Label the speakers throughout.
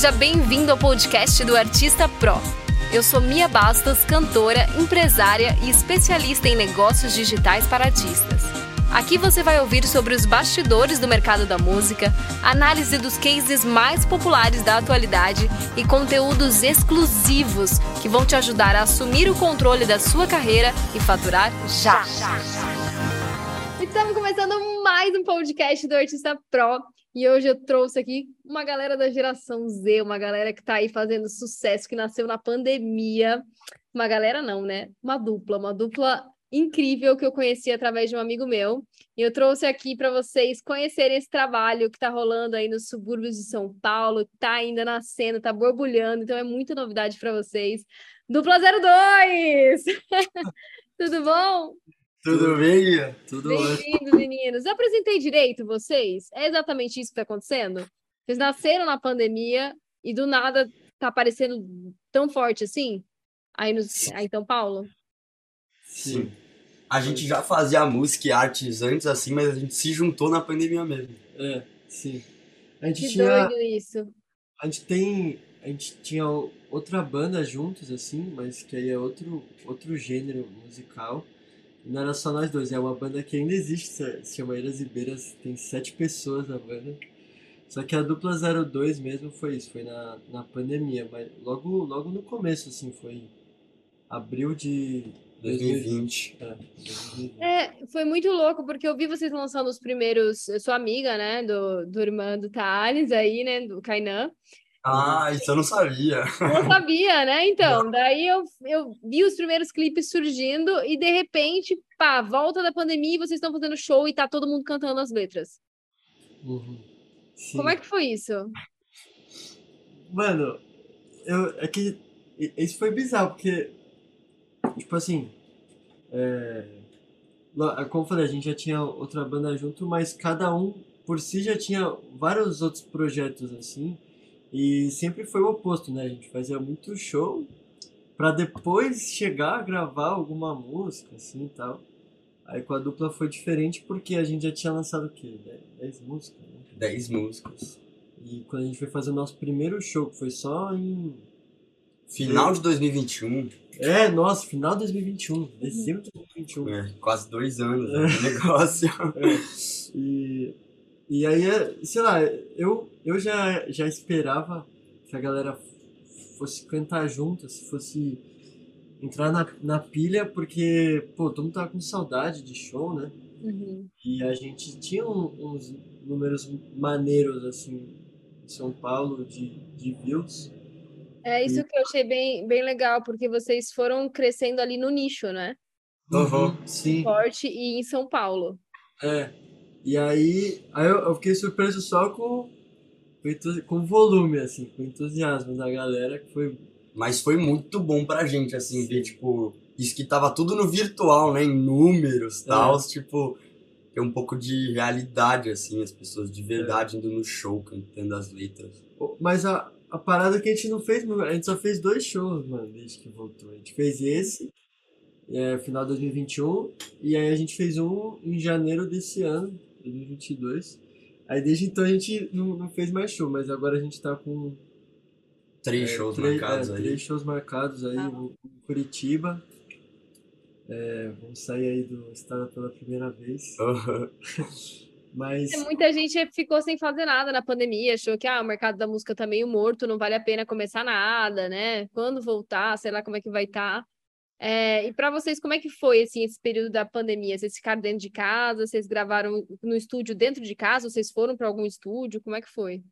Speaker 1: Seja bem-vindo ao podcast do Artista Pro. Eu sou Mia Bastos, cantora, empresária e especialista em negócios digitais para artistas. Aqui você vai ouvir sobre os bastidores do mercado da música, análise dos cases mais populares da atualidade e conteúdos exclusivos que vão te ajudar a assumir o controle da sua carreira e faturar já. Estamos começando mais um podcast do Artista Pro e hoje eu trouxe aqui uma galera da geração Z, uma galera que está aí fazendo sucesso, que nasceu na pandemia. Uma galera não, né? Uma dupla, uma dupla incrível que eu conheci através de um amigo meu. E eu trouxe aqui para vocês conhecerem esse trabalho que está rolando aí nos subúrbios de São Paulo, está ainda nascendo, está borbulhando, então é muita novidade para vocês. Dupla 02! Tudo bom?
Speaker 2: Tudo bem,
Speaker 1: Tudo Bem-vindos, meninos. Eu apresentei direito vocês? É exatamente isso que está acontecendo? Vocês nasceram na pandemia e do nada está aparecendo tão forte assim? Aí, no, aí em São Paulo?
Speaker 2: Sim. A gente já fazia música e artes antes, assim, mas a gente se juntou na pandemia mesmo.
Speaker 3: É, sim. A gente
Speaker 1: que
Speaker 3: tinha.
Speaker 1: doido isso.
Speaker 3: A gente tem. A gente tinha outra banda juntos, assim, mas que aí é outro, outro gênero musical. Não era só nós dois, é uma banda que ainda existe, se chama Eiras e Beiras, tem sete pessoas na banda. Só que a dupla 02 mesmo foi isso, foi na, na pandemia, mas logo, logo no começo, assim, foi abril de
Speaker 2: 2020.
Speaker 3: 2020. É, 2020.
Speaker 1: É, foi muito louco, porque eu vi vocês lançando os primeiros. Eu sou amiga, né, do, do irmão do Thales aí, né, do Kainan.
Speaker 2: Ah, isso eu não sabia.
Speaker 1: Não sabia, né? Então, daí eu, eu vi os primeiros clipes surgindo e de repente, pá, volta da pandemia e vocês estão fazendo show e tá todo mundo cantando as letras.
Speaker 3: Uhum.
Speaker 1: Como é que foi isso?
Speaker 3: Mano, eu, é que isso foi bizarro, porque, tipo assim, é, lá- como eu falei, a gente já tinha outra banda junto, mas cada um por si já tinha vários outros projetos assim, e sempre foi o oposto, né? A gente fazia muito show pra depois chegar a gravar alguma música, assim e tal. Aí com a dupla foi diferente porque a gente já tinha lançado o quê? 10 músicas, né?
Speaker 2: 10 músicas.
Speaker 3: E quando a gente foi fazer o nosso primeiro show, que foi só em.
Speaker 2: Final de 2021,
Speaker 3: É, nossa, final de 2021, dezembro de 2021.
Speaker 2: é, quase dois anos né, de negócio.
Speaker 3: E, e aí, é, sei lá, eu, eu já, já esperava que a galera fosse cantar junto, se fosse entrar na, na pilha, porque, pô, todo mundo tava com saudade de show, né?
Speaker 1: Uhum.
Speaker 3: E a gente tinha um- uns números maneiros, assim, em São Paulo, de, de views.
Speaker 1: É isso que eu achei bem, bem legal, porque vocês foram crescendo ali no nicho, né?
Speaker 2: Uhum.
Speaker 3: Sim.
Speaker 1: Forte e em São Paulo.
Speaker 3: É. E aí, aí eu, eu fiquei surpreso só com, com, volume, assim, com entusiasmo da galera, que foi.
Speaker 2: Mas foi muito bom pra gente, assim, ver, tipo, isso que tava tudo no virtual, né? Em números e tal, tipo, ter um pouco de realidade, assim, as pessoas de verdade indo no show, cantando as letras.
Speaker 3: Mas a, a parada é que a gente não fez, a gente só fez dois shows, mano, desde que voltou. A gente fez esse, é, final de 2021, e aí a gente fez um em janeiro desse ano, 2022. Aí desde então a gente não, não fez mais show, mas agora a gente tá com
Speaker 2: Três
Speaker 3: É,
Speaker 2: shows
Speaker 3: três-
Speaker 2: marcados
Speaker 3: é,
Speaker 2: aí.
Speaker 3: Três shows marcados aí
Speaker 1: Ah.
Speaker 3: em Curitiba. É, vamos sair aí do estado pela primeira vez.
Speaker 2: Uhum.
Speaker 3: Mas
Speaker 1: É, Muita gente ficou sem fazer nada na pandemia, achou que ah, o mercado da música tá meio morto, não vale a pena começar nada, né? Quando voltar, sei lá como é que vai estar. E para vocês, como é que foi assim, esse período da pandemia? Vocês ficaram dentro de casa? Vocês gravaram no estúdio dentro de casa? Vocês foram para algum estúdio? Como é que foi?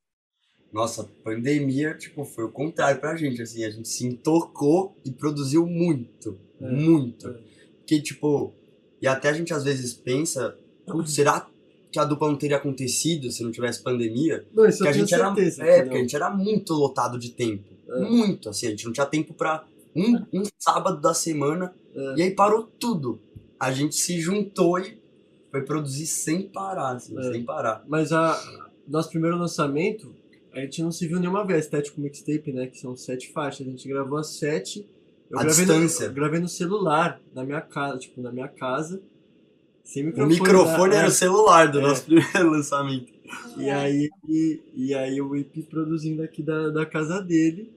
Speaker 2: Nossa, pandemia, tipo, foi o contrário pra gente, assim, a gente se entorcou e produziu muito,
Speaker 3: É,
Speaker 2: muito.
Speaker 3: é.
Speaker 2: Porque, tipo, e até a gente às vezes pensa, "Putz, será que a dupla não teria acontecido se não tivesse pandemia?
Speaker 3: Não, isso
Speaker 2: Porque
Speaker 3: eu
Speaker 2: a gente era,
Speaker 3: certeza.
Speaker 2: é,
Speaker 3: que
Speaker 2: porque a gente era muito lotado de tempo,
Speaker 3: É.
Speaker 2: muito, assim, a gente não tinha tempo pra um, um sábado da semana,
Speaker 3: É.
Speaker 2: e aí parou tudo. A gente se juntou e foi produzir sem parar, assim,
Speaker 3: É.
Speaker 2: sem parar.
Speaker 3: Mas a nosso primeiro lançamento, a gente não se viu nenhuma vez. Estético Mixtape, né? Que são sete faixas. A gente gravou as sete. Eu
Speaker 2: À
Speaker 3: gravei
Speaker 2: distância.
Speaker 3: No, eu gravei no celular, na minha casa, tipo, na minha casa. Sem
Speaker 2: O
Speaker 3: microfone.
Speaker 2: microfone
Speaker 3: né?
Speaker 2: era o celular do
Speaker 3: É.
Speaker 2: nosso primeiro lançamento.
Speaker 3: E aí, e, e aí o Whip produzindo aqui da, da casa dele.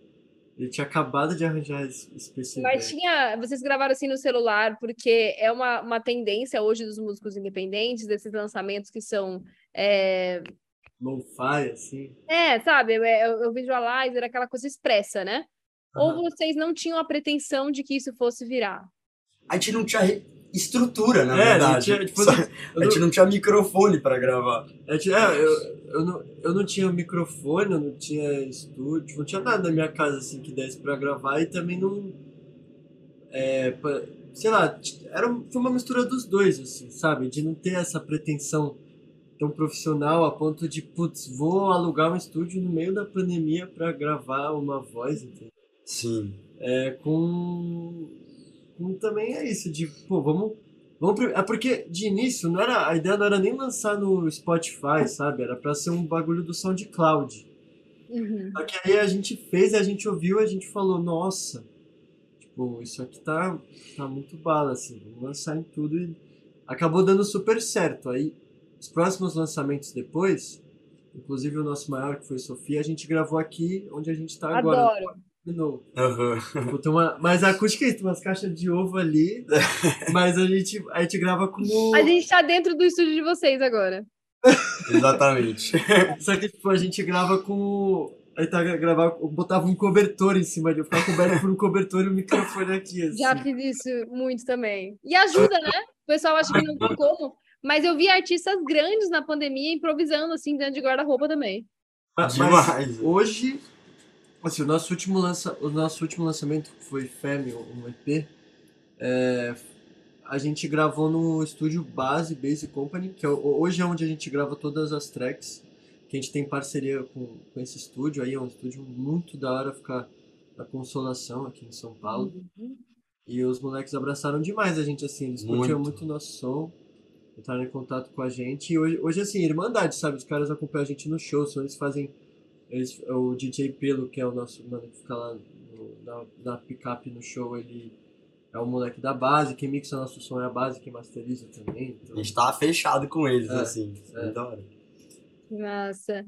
Speaker 3: Ele tinha acabado de arranjar esse, PC.
Speaker 1: Mas tinha. Vocês gravaram assim no celular, porque é uma, uma tendência hoje dos músicos independentes, desses lançamentos que são. É,
Speaker 3: Lo-fi, assim.
Speaker 1: é sabe? É, Eu, eu visualizer, aquela coisa expressa, né? Ou
Speaker 3: Aham.
Speaker 1: vocês não tinham a pretensão de que isso fosse virar?
Speaker 2: A gente não tinha estrutura, na
Speaker 3: É,
Speaker 2: verdade.
Speaker 3: tinha, tipo,
Speaker 2: Só-
Speaker 3: eu
Speaker 2: a gente
Speaker 3: não-
Speaker 2: não tinha microfone pra gravar.
Speaker 3: É, tipo, eu, eu, não, eu não tinha microfone, eu não tinha estúdio, não tinha nada na minha casa assim que desse pra gravar e também não. É, pa- sei lá, era, foi uma mistura dos dois, assim, sabe? De não ter essa pretensão tão profissional a ponto de, putz, vou alugar um estúdio no meio da pandemia pra gravar uma voz, entendeu?
Speaker 2: Sim.
Speaker 3: É, com também é isso, de, pô, vamos. Vamos, é porque de início não era, a ideia não era nem lançar no Spotify, sabe? Era pra ser um bagulho do SoundCloud.
Speaker 1: Uhum.
Speaker 3: Só que aí a gente fez, a gente ouviu, a gente falou, nossa, tipo, isso aqui tá, tá muito bala, assim, vamos lançar em tudo e acabou dando super certo. Aí, os próximos lançamentos depois, inclusive o nosso maior, que foi Sofia, a gente gravou aqui onde a gente tá agora.
Speaker 1: Adoro.
Speaker 3: De novo.
Speaker 2: Aham.
Speaker 3: Tipo, tem uma, mas a acústica é umas caixas de ovo ali, mas a gente, a gente grava com o...
Speaker 1: A gente tá dentro do estúdio de vocês agora.
Speaker 2: Exatamente.
Speaker 3: Só que tipo, a gente grava com. Aí tá gravar, eu botava um cobertor em cima de eu ficava coberto por um cobertor e o microfone aqui, assim.
Speaker 1: Já fiz isso muito também. E ajuda, né? O pessoal acha que não tem como. Mas eu vi artistas grandes na pandemia improvisando assim dentro de guarda-roupa também.
Speaker 3: Mas,
Speaker 2: Demais.
Speaker 3: hoje, assim, o nosso último, lança, o nosso último lançamento que foi Femme, um EP, é, a gente gravou no estúdio Base, Base Company, que é, hoje é onde a gente grava todas as tracks, que a gente tem parceria com, com esse estúdio aí, é um estúdio muito da hora ficar na Consolação aqui em São Paulo.
Speaker 1: Uhum.
Speaker 3: E os moleques abraçaram demais a gente, assim, eles curtiam
Speaker 2: Muito.
Speaker 3: muito o nosso som, entraram em contato com a gente. E hoje, hoje assim, irmandade, sabe? Os caras acompanham a gente no show, eles fazem. Eles, o DJ Pelo, que é o nosso mano que fica lá no- na, na picape no show, ele é o moleque da base, quem mixa nosso som é a base, quem masteriza também.
Speaker 2: A
Speaker 3: Então,
Speaker 2: gente tava fechado com eles,
Speaker 3: É,
Speaker 2: assim.
Speaker 3: é.
Speaker 2: Hora.
Speaker 1: Nossa.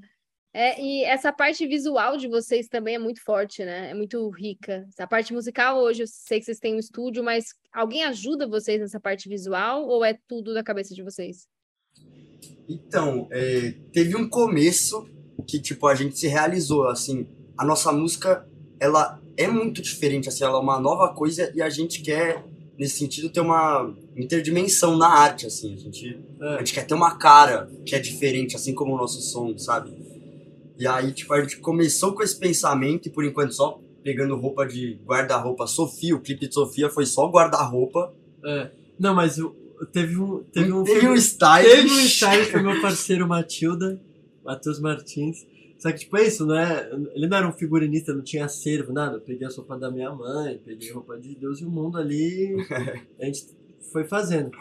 Speaker 1: É, e essa parte visual de vocês também é muito forte, né? É muito rica. Essa parte musical hoje, eu sei que vocês têm um estúdio, mas alguém ajuda vocês nessa parte visual ou é tudo da cabeça de vocês?
Speaker 2: Então, é, teve um começo que, tipo, a gente se realizou, assim, a nossa música, ela é muito diferente, assim, ela é uma nova coisa e a gente quer, nesse sentido, ter uma interdimensão na arte, assim, a gente, a
Speaker 3: é,
Speaker 2: gente quer ter uma cara que é diferente, assim como o nosso som, sabe? E aí, tipo, a gente começou com esse pensamento e, por enquanto, só pegando roupa de guarda-roupa. Sofia, o clipe de Sofia foi só guarda-roupa.
Speaker 3: é. Não, mas o- teve um. Teve um,
Speaker 2: Teve um style.
Speaker 3: Teve um ensaio com meu parceiro Matilda, Matheus Martins. Só que, tipo, é isso, não é? Ele não era um figurinista, não tinha acervo, nada. Eu peguei a roupa da minha mãe, peguei a roupa de Deus e o mundo ali. A gente foi fazendo.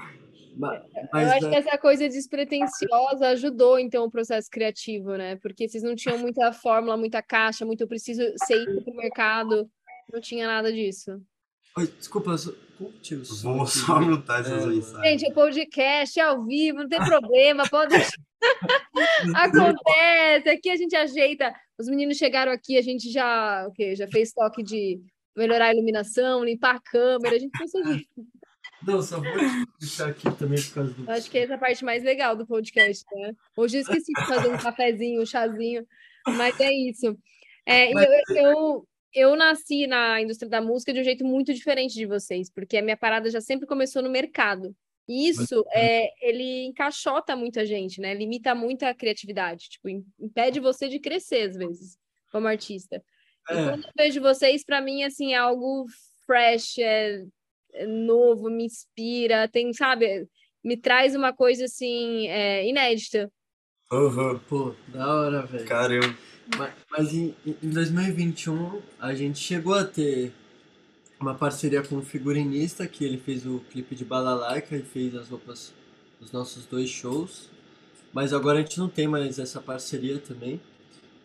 Speaker 3: Ma- Mas,
Speaker 1: Eu acho
Speaker 3: né,
Speaker 1: que essa coisa despretensiosa ajudou, então, o processo criativo, né? Porque vocês não tinham muita fórmula, muita caixa, muito eu preciso ser isso pro mercado. Não tinha nada disso.
Speaker 3: Oi, desculpa, eu só... como tira o som
Speaker 2: Vou
Speaker 3: aqui?
Speaker 2: só anotar essas
Speaker 3: É,
Speaker 2: mensagens.
Speaker 1: Gente, o podcast é ao vivo, não tem problema, pode Acontece, aqui a gente ajeita. Os meninos chegaram aqui, a gente já, o quê? Já fez toque de melhorar a iluminação, limpar a câmera, a gente conseguiu.
Speaker 3: Não, só vou deixar aqui também por causa do.
Speaker 1: Eu acho que essa é a parte mais legal do podcast, né? Hoje eu esqueci de fazer um cafezinho, um chazinho, mas é isso. É,
Speaker 3: Mas-
Speaker 1: eu, eu, eu nasci na indústria da música de um jeito muito diferente de vocês, porque a minha parada já sempre começou no mercado. E isso, é, ele encaixota muita gente, né? Limita muito a criatividade, tipo, im- impede você de crescer às vezes, como artista. E
Speaker 3: É.
Speaker 1: quando eu vejo vocês, para mim, assim, é algo fresh, é, é novo, me inspira, tem, sabe, me traz uma coisa assim, é, inédita.
Speaker 2: Aham,
Speaker 3: Pô, da hora, velho.
Speaker 2: caramba.
Speaker 3: Mas, mas em, em 2021 a gente chegou a ter uma parceria com um figurinista que ele fez o clipe de Balalaica e fez as roupas dos nossos dois shows. Mas agora a gente não tem mais essa parceria também.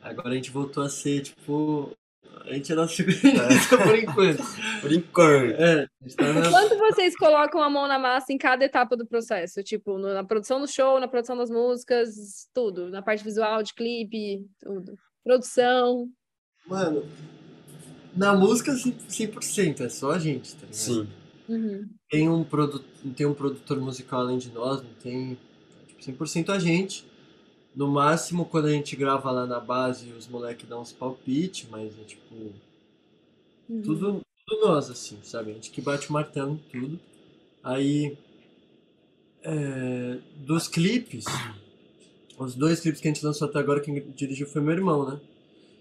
Speaker 3: Agora a gente voltou a ser tipo A gente é nosso segurança por enquanto.
Speaker 2: Por enquanto.
Speaker 3: É, tá na...
Speaker 1: Quanto vocês colocam a mão na massa em cada etapa do processo? Tipo, no- na produção do show, na produção das músicas, tudo. Na parte visual, de clipe, tudo. Produção.
Speaker 3: Mano, na música 100%, é só a gente, tá ligado?
Speaker 2: Sim.
Speaker 1: Uhum.
Speaker 3: Tem um, produ... tem um produtor musical além de nós, não tem tipo, 100% a gente. No máximo, quando a gente grava lá na base, os moleques dão uns palpites, mas é tipo,
Speaker 1: Uhum.
Speaker 3: tudo, tudo nós, assim, sabe? A gente que bate o martelo em tudo. Aí, é, dos clipes, os dois clipes que a gente lançou até agora, quem dirigiu foi meu irmão, né?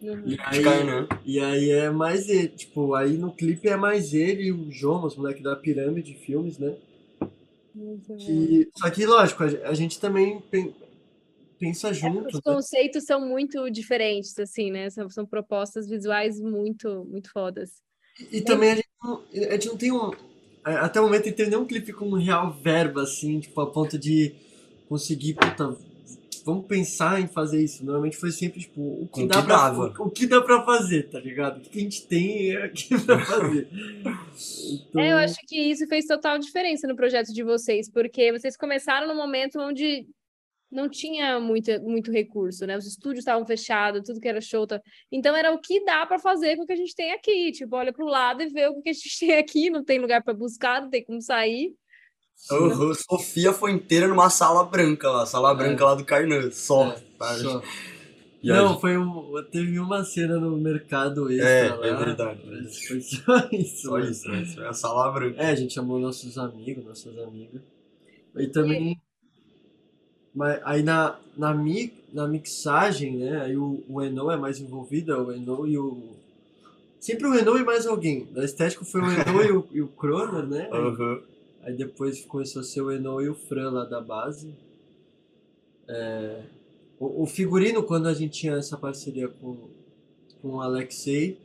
Speaker 1: Uhum.
Speaker 3: E aí,
Speaker 2: é, né?
Speaker 3: e aí é mais ele, tipo, aí no clipe é mais ele e o João, os moleques da Pirâmide Filmes, né?
Speaker 1: Muito bom.
Speaker 3: Que, só que, lógico, a, a gente também pen- pensa junto,
Speaker 1: Os
Speaker 3: né?
Speaker 1: conceitos são muito diferentes, assim, né? São, são propostas visuais muito, muito fodas.
Speaker 3: E também a gente não, a gente não tem um. Até o momento não tem nenhum clipe com um real verbo, assim, tipo, a ponto de conseguir, puta, vamos pensar em fazer isso. Normalmente foi sempre, tipo, o que,
Speaker 2: o
Speaker 3: dá
Speaker 2: que
Speaker 3: pra, o, o que dá pra fazer, tá ligado? O que a gente tem é o que dá pra fazer. Então,
Speaker 1: É, eu acho que isso fez total diferença no projeto de vocês, porque vocês começaram num momento onde não tinha muito, muito recurso, né? Os estúdios estavam fechados, tudo que era show. tá- Então era o que dá para fazer com o que a gente tem aqui. Tipo, olha para o lado e vê o que a gente tem aqui, não tem lugar para buscar, não tem como sair.
Speaker 2: Uhum. Sofia foi inteira numa sala branca lá, sala branca lá do Carnan, só.
Speaker 3: é,
Speaker 2: sabe?
Speaker 3: só. Não,
Speaker 2: gente-
Speaker 3: foi um, teve uma cena no mercado extra
Speaker 2: É,
Speaker 3: lá.
Speaker 2: é verdade.
Speaker 3: mas Foi só isso.
Speaker 2: Só
Speaker 3: né?
Speaker 2: isso? Isso é a sala branca.
Speaker 3: É, a gente chamou nossos amigos, nossas amigas. E também. Mas aí na, na, mi, na mixagem, né? Aí o, o Eno é mais envolvido, é o Eno e o. Sempre o Eno e mais alguém. Da estética foi o Eno e o, e o Croner, né?
Speaker 2: Uhum.
Speaker 3: Aí depois começou a ser o Eno e o Fran lá da base. É, o, o figurino, quando a gente tinha essa parceria com, com o Alexei,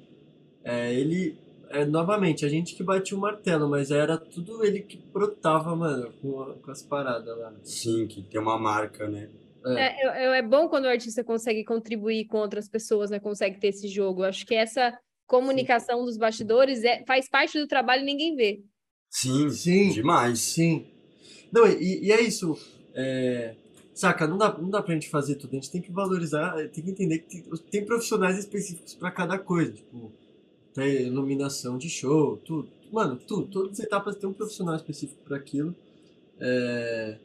Speaker 3: é, ele. É, novamente, a gente que batia o martelo, mas era tudo ele que brotava, mano, com, a- com as paradas lá.
Speaker 2: Sim, que tem uma marca, né?
Speaker 1: É, é, é bom quando o artista consegue contribuir com outras pessoas, né? Consegue ter esse jogo. Eu acho que essa comunicação dos bastidores é, faz parte do trabalho e ninguém vê.
Speaker 2: Sim,
Speaker 3: Sim.
Speaker 2: demais.
Speaker 3: Sim. Não, e, e é isso. é, saca, não dá, não dá pra gente fazer tudo. A gente tem que valorizar, tem que entender que tem, tem profissionais específicos pra cada coisa. Tipo, tem iluminação de show, tudo. Mano, tudo. Todas as etapas tem um profissional específico pra aquilo. É,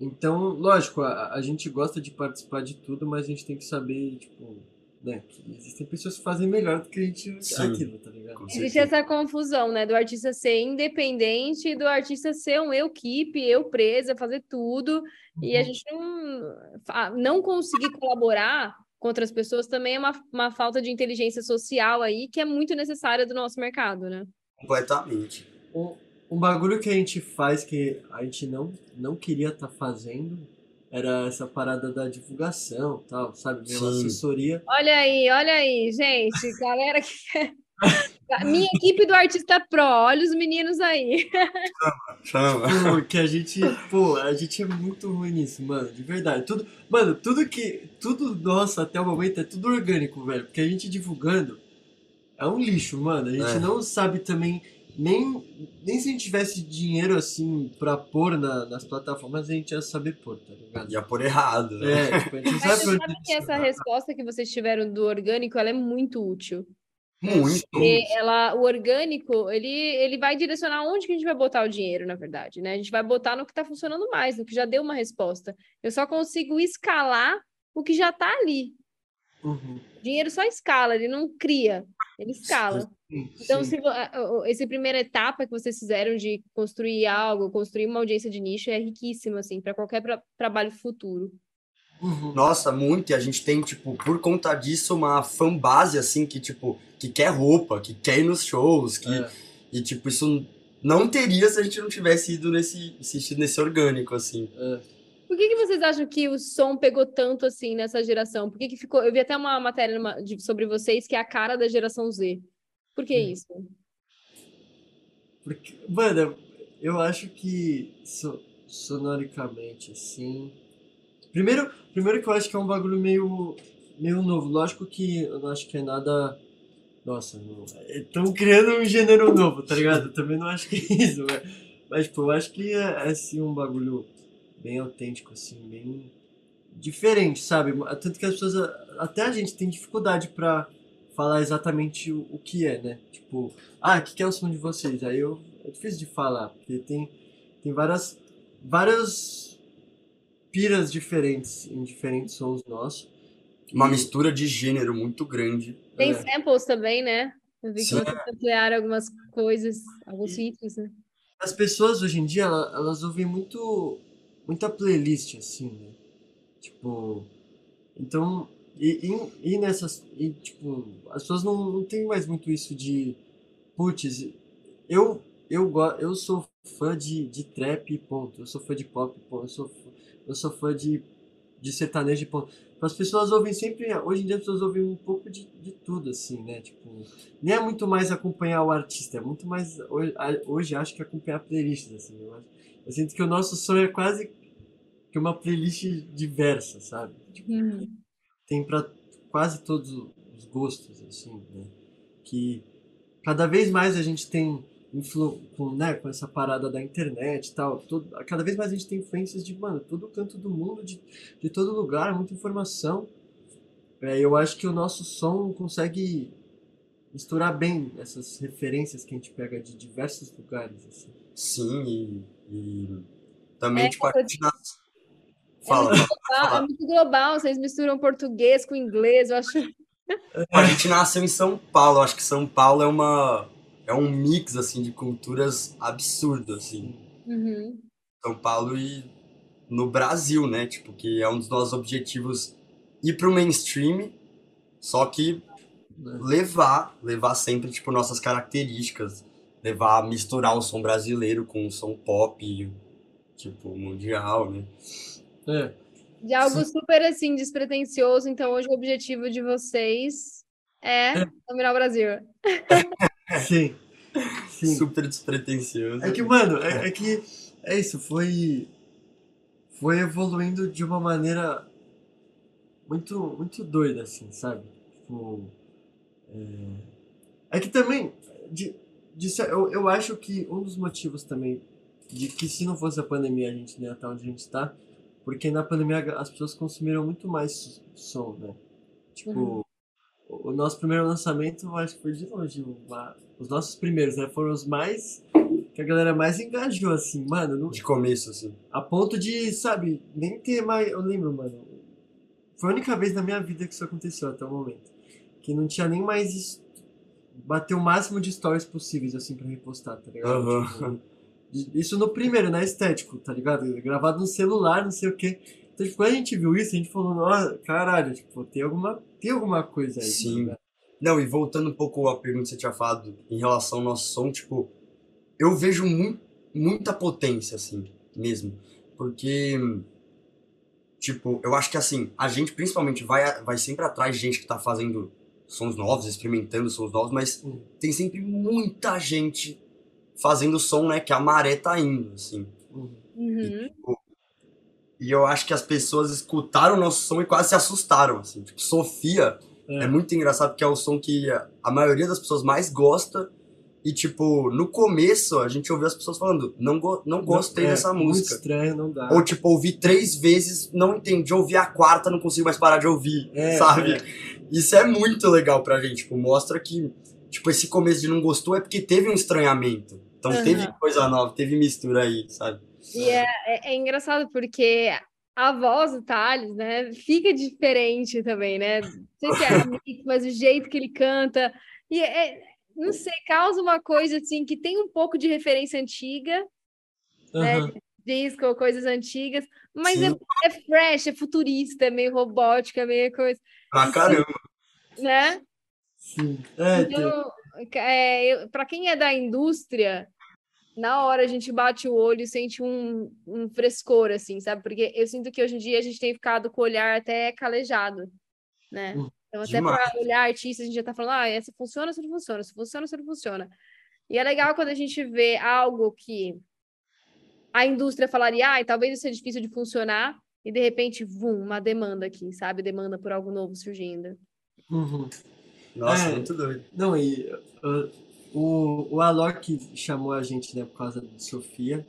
Speaker 3: então, lógico, a, a gente gosta de participar de tudo, mas a gente tem que saber, tipo, né, que existem pessoas que fazem melhor do que a gente
Speaker 2: Sim.
Speaker 3: aquilo, tá ligado?
Speaker 2: Com
Speaker 1: Existe
Speaker 2: certeza.
Speaker 1: essa confusão, né? Do artista ser independente e do artista ser um eu keep, eu presa, fazer tudo. E a
Speaker 3: Uhum.
Speaker 1: gente não, não conseguir colaborar com outras pessoas também é uma, uma falta de inteligência social aí que é muito necessária do nosso mercado, né?
Speaker 2: Completamente.
Speaker 3: Um, um bagulho que a gente faz que a gente não, não queria estar fazendo era essa parada da divulgação tal, sabe? Mesmo
Speaker 2: Sim.
Speaker 3: assessoria.
Speaker 1: Olha aí, olha aí, gente, galera que. Minha equipe do Artista Pro, olha os meninos aí.
Speaker 2: Chama.
Speaker 3: Porque a gente, pô, a gente é muito ruim nisso, mano, de verdade. Tudo, mano, tudo que, tudo nosso até o momento é tudo orgânico, velho. Porque a gente divulgando é um lixo, mano. A gente
Speaker 2: É.
Speaker 3: não sabe também, nem, nem se a gente tivesse dinheiro assim pra pôr na- nas plataformas, a gente ia saber pôr, tá ligado?
Speaker 2: Ia por errado, né?
Speaker 3: É, tipo, a gente não sabe
Speaker 1: sabe que essa resposta que vocês tiveram do orgânico, ela é muito útil.
Speaker 2: Muito.
Speaker 1: Porque ela, o orgânico, ele, ele vai direcionar onde que a gente vai botar o dinheiro, na verdade, né? A gente vai botar no que está funcionando mais, no que já deu uma resposta. Eu só consigo escalar o que já está ali.
Speaker 3: Uhum.
Speaker 1: O dinheiro só escala, ele não cria, ele escala.
Speaker 3: Sim,
Speaker 1: Então,
Speaker 3: sim.
Speaker 1: se, vo- a- o- essa primeira etapa que vocês fizeram de construir algo, construir uma audiência de nicho é riquíssima, assim, para qualquer tra- trabalho futuro.
Speaker 3: Uhum.
Speaker 2: Nossa, muito. E a gente tem, tipo, por conta disso, uma fanbase, assim, que, tipo, que quer roupa, que quer ir nos shows, que...
Speaker 3: É.
Speaker 2: E, tipo, isso não teria se a gente não tivesse ido nesse, insistido nesse orgânico, assim.
Speaker 3: É.
Speaker 1: Por que, que vocês acham que o som pegou tanto assim nessa geração? Por que, que ficou. Eu vi até uma matéria numa- de- sobre vocês que é a cara da geração Z. Por que
Speaker 3: Hum.
Speaker 1: isso?
Speaker 3: Porque, mano, eu acho que so- sonoricamente, assim. Primeiro, primeiro que eu acho que é um bagulho meio, meio novo. Lógico que eu não acho que é nada nossa, estão criando um gênero novo, tá ligado? Eu também não acho que é isso, mas, mas tipo, eu acho que é, é assim um bagulho bem autêntico, assim, bem diferente, sabe? Tanto que as pessoas, até a gente tem dificuldade pra falar exatamente o, o que é, né? Tipo, ah, o que, que é o som de vocês? Aí eu, é difícil de falar, porque tem, tem várias, várias piras diferentes em diferentes sons nossos.
Speaker 2: Uma mistura de gênero muito grande.
Speaker 1: Tem
Speaker 3: É.
Speaker 1: samples também, né? Eu vi que
Speaker 2: Sim.
Speaker 1: vocês ampliaram algumas coisas, alguns ritmos, né?
Speaker 3: As pessoas hoje em dia, ela- elas, ouvem muito, muita playlist, assim, né? Tipo, então, e, e, e nessas, e, tipo, as pessoas não, não tem mais muito isso de, putz, eu, eu, eu sou fã de, de trap, ponto, eu sou fã de pop, ponto, eu sou, fã- eu sou fã de, de sertanejo, ponto. As pessoas ouvem sempre, hoje em dia as pessoas ouvem um pouco de, de tudo, assim, né? Tipo, nem é muito mais acompanhar o artista, é muito mais, hoje, hoje acho que acompanhar playlists, assim, eu, acho- eu sinto que o nosso som é quase que uma playlist diversa, sabe? Tipo,
Speaker 1: Uhum.
Speaker 3: tem para quase todos os gostos, assim, né? Que cada vez mais a gente tem influ com, né, com essa parada da internet e tal, todo, cada vez mais a gente tem influências de, mano, todo canto do mundo, de, de todo lugar, muita informação. É, eu acho que o nosso som consegue misturar bem essas referências que a gente pega de diversos lugares, assim.
Speaker 2: Sim, e, também,
Speaker 1: É,
Speaker 2: tipo, a
Speaker 1: eu-
Speaker 2: gente nasce. Fala,
Speaker 1: Ah, é muito global, vocês misturam português com inglês, eu acho.
Speaker 2: a gente nasceu em São Paulo, acho que São Paulo é uma é um mix assim de culturas absurdo assim.
Speaker 1: Uhum.
Speaker 2: São Paulo e no Brasil, né? Tipo, que é um dos nossos objetivos ir pro mainstream, só que levar, levar sempre tipo nossas características, levar misturar o som brasileiro com o som pop, tipo, mundial, né?
Speaker 3: É,
Speaker 1: De algo super assim, despretensioso. Então, hoje o objetivo de vocês é dominar o Brasil.
Speaker 3: sim, sim.
Speaker 2: Super despretensioso.
Speaker 3: É que, mano, é, é que é isso, foi foi evoluindo de uma maneira muito muito doida assim, sabe? Tipo, é, é que também de, cer- eu, eu acho que um dos motivos também de que se não fosse a pandemia a gente não ia estar onde a gente tá, porque na pandemia as pessoas consumiram muito mais som, né? Tipo,
Speaker 1: Uhum.
Speaker 3: o, o nosso primeiro lançamento, eu acho que foi de longe, uma- os nossos primeiros, né? Foram os mais que a galera mais engajou, assim, mano, não-
Speaker 2: De começo, assim.
Speaker 3: a ponto de, sabe, nem ter mais. Eu lembro, mano. Foi a única vez na minha vida que isso aconteceu até o momento. Que não tinha nem mais. Bater o máximo de stories possíveis, assim, pra repostar, tá ligado?
Speaker 2: Aham.
Speaker 3: Tipo, isso no primeiro, na estético, tá ligado? Gravado no celular, não sei o quê. Então, tipo, quando a gente viu isso, a gente falou, nossa, caralho, tipo, tem alguma, tem alguma coisa aí. tá
Speaker 2: Sim.
Speaker 3: ligado?
Speaker 2: Não, e voltando um pouco à pergunta que você tinha falado em relação ao nosso som, tipo, eu vejo mu muita potência, assim, mesmo. Porque, tipo, eu acho que, assim, a gente principalmente vai, vai sempre atrás de gente que tá fazendo sons novos, experimentando sons novos, mas
Speaker 3: Hum.
Speaker 2: tem sempre muita gente fazendo som, né, que a maré tá indo, assim.
Speaker 3: Uhum.
Speaker 1: Uhum.
Speaker 2: E eu acho que as pessoas escutaram o nosso som e quase se assustaram, assim. Tipo, Sofia
Speaker 3: É.
Speaker 2: é muito engraçado porque é o som que a- maioria das pessoas mais gosta. E, tipo, no começo a gente ouviu as pessoas falando, não, go não gostei
Speaker 3: É,
Speaker 2: dessa
Speaker 3: muito
Speaker 2: música.
Speaker 3: estranho, não dá.
Speaker 2: Ou, tipo, ouvi três vezes, não entendi, ouvi a quarta, não consigo mais parar de ouvir,
Speaker 3: É,
Speaker 2: sabe?
Speaker 3: é.
Speaker 2: Isso é muito legal pra gente, tipo, mostra que, tipo, esse começo de não gostou é porque teve um estranhamento. Então
Speaker 1: Aham.
Speaker 2: teve coisa nova, teve mistura aí, sabe?
Speaker 1: E é, é, é engraçado porque a voz do Thales, né, fica diferente também, né? Não sei se é a mix, mas o jeito que ele canta. E é, não sei, causa uma coisa assim que tem um pouco de referência antiga, né?
Speaker 3: Aham.
Speaker 1: Disco, coisas antigas, mas é, é fresh, é futurista, é meio robótica, é meio coisa,
Speaker 2: Pra caramba.
Speaker 1: né?
Speaker 3: Sim. É,
Speaker 1: Então, é, para quem é da indústria, na hora a gente bate o olho e sente um, um frescor, assim, sabe? Porque eu sinto que hoje em dia a gente tem ficado com o olhar até calejado, né? Então, até para olhar artista, a gente já tá falando, ah, essa funciona, essa não funciona, essa funciona, essa não funciona. E é legal quando a gente vê algo que a indústria falaria, ah, talvez isso seja difícil de funcionar, e de repente, vum, uma demanda aqui, sabe? Demanda por algo novo surgindo.
Speaker 3: Uhum.
Speaker 2: Nossa,
Speaker 3: É.
Speaker 2: muito doido.
Speaker 3: Não, e uh, o, o Alok chamou a gente, né, por causa de Sofia.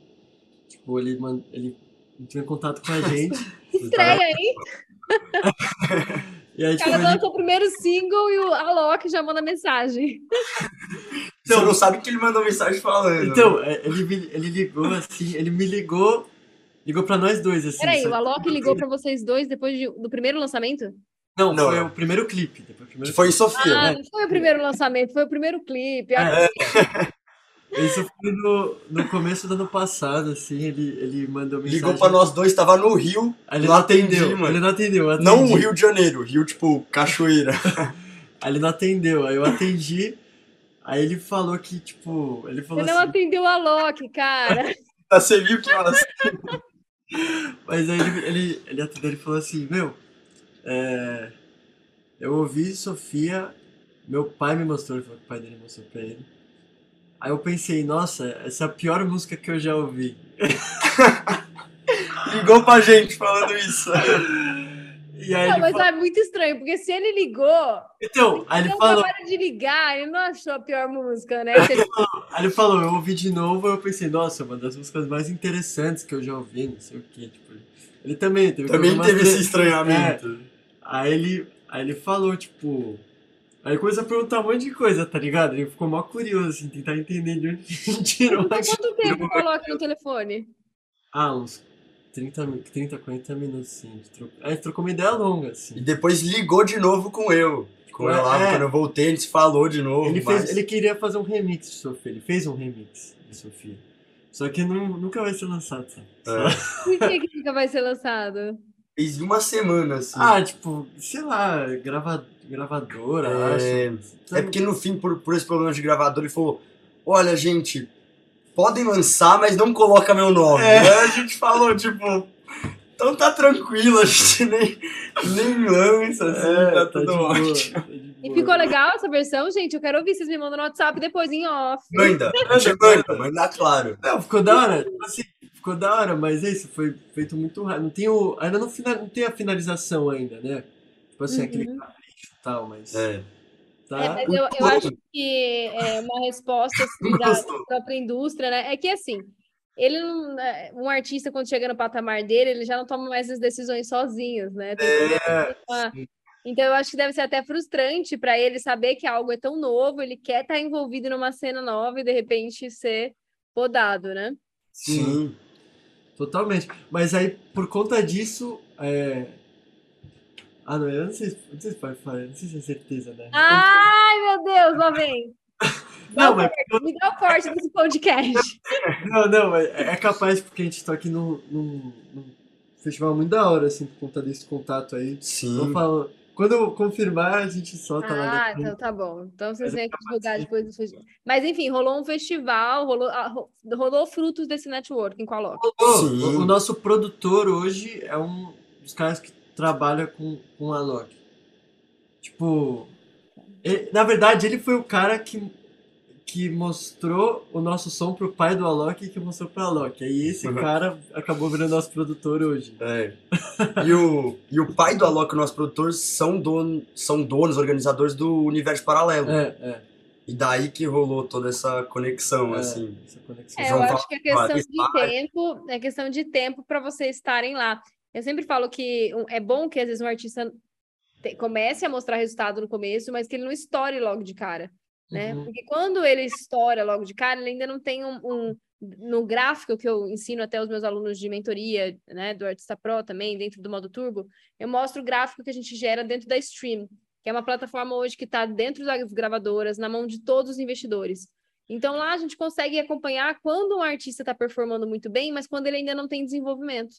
Speaker 3: Tipo, ele, ele entrou em contato com a gente.
Speaker 1: Estreia, hein?
Speaker 3: e aí,
Speaker 1: O cara lançou o primeiro single e o Alok já manda mensagem.
Speaker 2: Você não sabe que ele mandou mensagem falando.
Speaker 3: então, é, ele, me- ele ligou assim, ele me ligou, ligou pra nós dois, assim.
Speaker 1: Peraí, o Alok ligou pra vocês dois depois de- do primeiro lançamento?
Speaker 3: Não,
Speaker 2: Não,
Speaker 3: foi
Speaker 2: não.
Speaker 3: o primeiro clipe. Depois, primeiro
Speaker 2: foi em Sofia.
Speaker 1: Ah, não foi o primeiro lançamento, foi o primeiro clipe.
Speaker 3: É. Isso foi no, no começo do ano passado, assim, ele, ele mandou mensagem.
Speaker 2: Ligou pra nós dois, tava no Rio.
Speaker 3: Aí ele
Speaker 2: não
Speaker 3: não
Speaker 2: atendi,
Speaker 3: atendeu,
Speaker 2: mano.
Speaker 3: ele não atendeu. eu
Speaker 2: Não
Speaker 3: atendi.
Speaker 2: o Rio de Janeiro, Rio, tipo, Cachoeira.
Speaker 3: Aí ele não atendeu, aí eu atendi, aí ele falou que, tipo, ele falou
Speaker 1: Você não
Speaker 3: assim,
Speaker 1: atendeu o Alok, cara.
Speaker 2: Você viu que horas?
Speaker 3: mas aí ele, ele, ele atendeu e falou assim, meu, é, eu ouvi Sofia, meu pai me mostrou, ele falou que o pai dele mostrou pra ele. Aí eu pensei, nossa, essa é a pior música que eu já ouvi.
Speaker 2: Ligou pra gente falando isso.
Speaker 3: E aí
Speaker 1: Não,
Speaker 3: ele
Speaker 1: mas
Speaker 3: falou,
Speaker 1: é muito estranho, porque se ele ligou,
Speaker 3: então, aí ele
Speaker 1: não
Speaker 3: falou,
Speaker 1: acabaram de ligar, ele não achou a pior música, né? Você-
Speaker 3: Aí ele falou, eu ouvi de novo, eu pensei, nossa, uma das músicas mais interessantes que eu já ouvi, não sei o que, tipo. Ele também teve
Speaker 2: Também teve esse estranhamento.
Speaker 3: Aí ele, aí ele falou, tipo. Aí ele começou a perguntar um monte de coisa, tá ligado? Ele ficou mó curioso, assim, tentar entender de onde ele tirou
Speaker 1: quanto tempo Alok no telefone?
Speaker 3: Ah, uns 30, mi- 30 40 minutos, assim. a gente trocou- uma ideia longa,
Speaker 2: E
Speaker 3: assim.
Speaker 2: depois ligou de novo com eu. Com eu lá,
Speaker 3: É.
Speaker 2: quando eu voltei, gente se falou de novo.
Speaker 3: Ele,
Speaker 2: mas-
Speaker 3: fez, ele queria fazer um remix de Sofia, ele fez um remix de Sofia. Só que não, nunca vai ser lançado, sabe?
Speaker 2: É.
Speaker 1: Por que, que nunca vai ser lançado?
Speaker 2: Fez uma semana, assim.
Speaker 3: Ah, tipo, sei lá, grava, gravadora,
Speaker 2: É,
Speaker 3: acho.
Speaker 2: É porque no fim, por, por esse problema de gravador, ele falou: Olha, gente, podem lançar, mas não coloca meu nome.
Speaker 3: É.
Speaker 2: Aí a gente falou, tipo, então tá tranquilo, a gente nem, nem lança, assim,
Speaker 3: É,
Speaker 2: tá
Speaker 3: tá
Speaker 2: tudo
Speaker 3: boa,
Speaker 2: ótimo.
Speaker 3: tá
Speaker 1: E ficou legal essa versão, gente? Eu quero ouvir. Vocês me mandam no WhatsApp depois, em off.
Speaker 2: Manda, manda, manda claro.
Speaker 3: Não, ficou da hora, tipo assim, ficou da hora, mas é isso, foi feito muito rápido. Não tem o, ainda não, fina- não tem a finalização ainda, né? Tipo assim,
Speaker 1: Uhum.
Speaker 3: aquele capricho e tal, mas
Speaker 2: É.
Speaker 3: tá.
Speaker 1: É, mas eu, eu acho que é uma resposta assim, da própria indústria, né? É que assim, ele não, é, um artista, quando chega no patamar dele, ele já não toma mais as decisões sozinhos, né? Ter uma- Então eu acho que deve ser até frustrante para ele saber que algo é tão novo, ele quer estar envolvido numa cena nova e de repente ser podado, né?
Speaker 2: Sim.
Speaker 3: Totalmente. Mas aí, por conta disso, é... Ah, não, eu não sei, se- não sei se pode falar, não sei se é certeza, né?
Speaker 1: Ai, meu Deus, lá vem.
Speaker 3: Não,
Speaker 1: o
Speaker 3: mas-
Speaker 1: Me dá o corte desse podcast.
Speaker 3: Não, não, mas é capaz porque a gente tá aqui num, num, num festival muito da hora, assim, por conta desse contato aí.
Speaker 2: Sim.
Speaker 3: Eu falo, quando eu confirmar, a gente solta lá
Speaker 1: Ah, então tá bom. Então vocês vêm aqui divulgar depois do festival. Mas enfim, rolou um festival, rolou, ah, ro- rolou frutos desse networking com a Loki.
Speaker 3: O, o nosso produtor hoje é um dos caras que trabalha com, com a Loki. Tipo, ele- na verdade, ele foi o cara que, que mostrou o nosso som pro pai do Alok e que mostrou pra Alok. Aí esse
Speaker 2: Uhum.
Speaker 3: cara acabou virando nosso produtor hoje.
Speaker 2: É. E o, e o pai do Alok, o nosso produtor, são, dono, são donos, organizadores do Universo Paralelo.
Speaker 3: É, é.
Speaker 2: E daí que rolou toda essa conexão,
Speaker 3: é,
Speaker 2: assim.
Speaker 3: Essa conexão.
Speaker 1: É, eu acho que é questão de tempo, é questão de tempo para vocês estarem lá. Eu sempre falo que é bom que às vezes um artista te- comece a mostrar resultado no começo, mas que ele não estoure logo de cara, né?
Speaker 3: Uhum.
Speaker 1: Porque quando ele estoura logo de cara, ele ainda não tem um, um- no gráfico que eu ensino até os meus alunos de mentoria, né, do Artista Pro também, dentro do modo Turbo, eu mostro o gráfico que a gente gera dentro da Stream, que é uma plataforma hoje que está dentro das gravadoras, na mão de todos os investidores. Então lá a gente consegue acompanhar quando um artista está performando muito bem, mas quando ele ainda não tem desenvolvimento.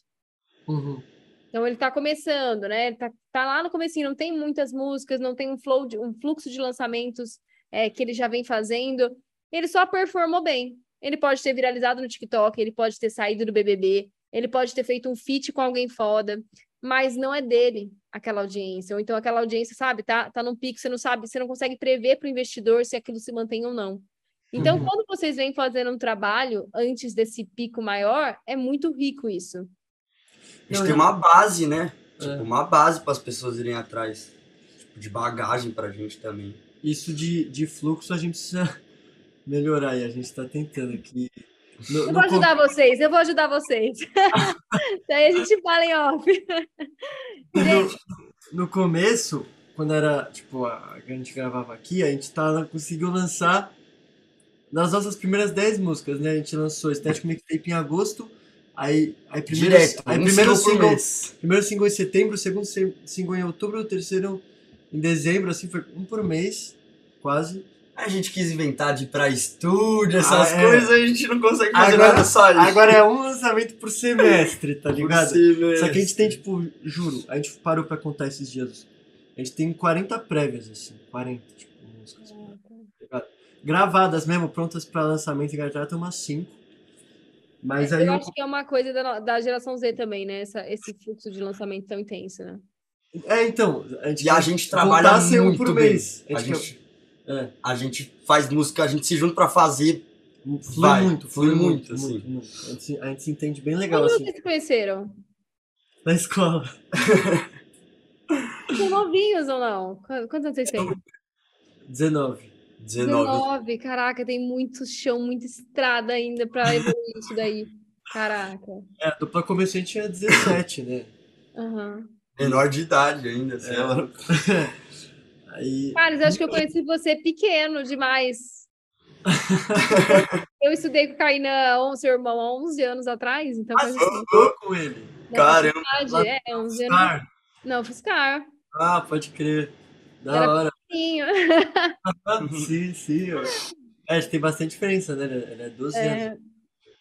Speaker 3: Uhum.
Speaker 1: Então ele está começando, né? Ele tá, tá lá no comecinho, não tem muitas músicas, não tem um flow, de, um fluxo de lançamentos é, que ele já vem fazendo. Ele só performou bem. Ele pode ter viralizado no TikTok, ele pode ter saído do BBB, ele pode ter feito um feat com alguém foda, mas não é dele aquela audiência. Ou então aquela audiência, sabe, tá, tá num pico, você não sabe, você não consegue prever para o investidor se aquilo se mantém ou não. Então,
Speaker 3: Uhum.
Speaker 1: quando vocês vêm fazendo um trabalho antes desse pico maior, é muito rico isso.
Speaker 2: A gente tem uma base, né?
Speaker 3: É.
Speaker 2: Tipo, uma base para as pessoas irem atrás. Tipo, de bagagem pra gente também.
Speaker 3: isso de, de fluxo a gente precisa melhorar e a gente tá tentando aqui. No,
Speaker 1: Eu
Speaker 3: no
Speaker 1: vou ajudar vocês, eu vou ajudar vocês. Daí a gente fala em off. Gente,
Speaker 3: no começo, quando era, tipo, a, a gente gravava aqui, a gente tava, conseguiu lançar nas nossas primeiras 10 músicas, né? A gente lançou Estético Mixtape em agosto, aí, aí primeiro,
Speaker 2: Direto,
Speaker 3: aí
Speaker 2: um
Speaker 3: primeiro
Speaker 2: single
Speaker 3: single, primeiro single em setembro, o segundo se- single em outubro, o terceiro em dezembro, assim, foi um por mês, quase.
Speaker 2: A gente quis inventar de ir pra estúdio, essas
Speaker 3: Ah, é.
Speaker 2: coisas, a gente não consegue fazer
Speaker 3: Agora-
Speaker 2: nada só isso.
Speaker 3: Agora é um lançamento por semestre, tá ligado?
Speaker 2: Possível,
Speaker 3: Só que a gente tem, tipo, juro, a gente parou pra contar esses dias. A gente tem 40 prévias, assim, 40, tipo, músicas. tá? Gravadas mesmo, prontas pra lançamento e já tem umas 5. Mas aí
Speaker 1: eu acho que é uma coisa da, da geração Z também, né? Essa, esse fluxo de lançamento tão intenso, né?
Speaker 3: É, então, a gente
Speaker 2: E a gente trabalha
Speaker 3: a ser um
Speaker 2: muito
Speaker 3: por
Speaker 2: bem.
Speaker 3: mês.
Speaker 2: A
Speaker 3: A gente,
Speaker 2: gente,
Speaker 3: quer- é,
Speaker 2: a gente faz música, a gente se junta pra fazer.
Speaker 3: flui
Speaker 2: vai,
Speaker 3: muito,
Speaker 2: flui
Speaker 3: flui
Speaker 2: muito,
Speaker 3: muito,
Speaker 2: assim.
Speaker 3: muito, muito. A gente, se- a gente se entende bem legal,
Speaker 1: Quando
Speaker 3: assim,
Speaker 1: vocês se conheceram?
Speaker 3: na escola.
Speaker 1: São novinhos ou não? Qu- Quantos anos vocês têm?
Speaker 3: 19.
Speaker 2: 19.
Speaker 1: 19. Caraca, tem muito chão, muita estrada ainda pra evoluir isso daí. Caraca.
Speaker 3: É, a dupla gente tinha 17, né?
Speaker 1: Aham.
Speaker 2: Menor de idade ainda, sei
Speaker 3: É.
Speaker 2: lá.
Speaker 3: Aí,
Speaker 1: Carlos, eu acho que eu conheci você pequeno demais. Eu estudei com o Kainan, seu irmão, há 11 anos atrás, então faz assim,
Speaker 3: tô com ele.
Speaker 1: da
Speaker 2: Caramba.
Speaker 1: É, 11 anos. Não, Fiscar.
Speaker 3: Ah, pode crer. Da
Speaker 1: Era
Speaker 3: hora.
Speaker 1: Sim.
Speaker 3: Sim. É, acho que tem bastante diferença, né? Ele é- ele é 12 anos.
Speaker 1: É,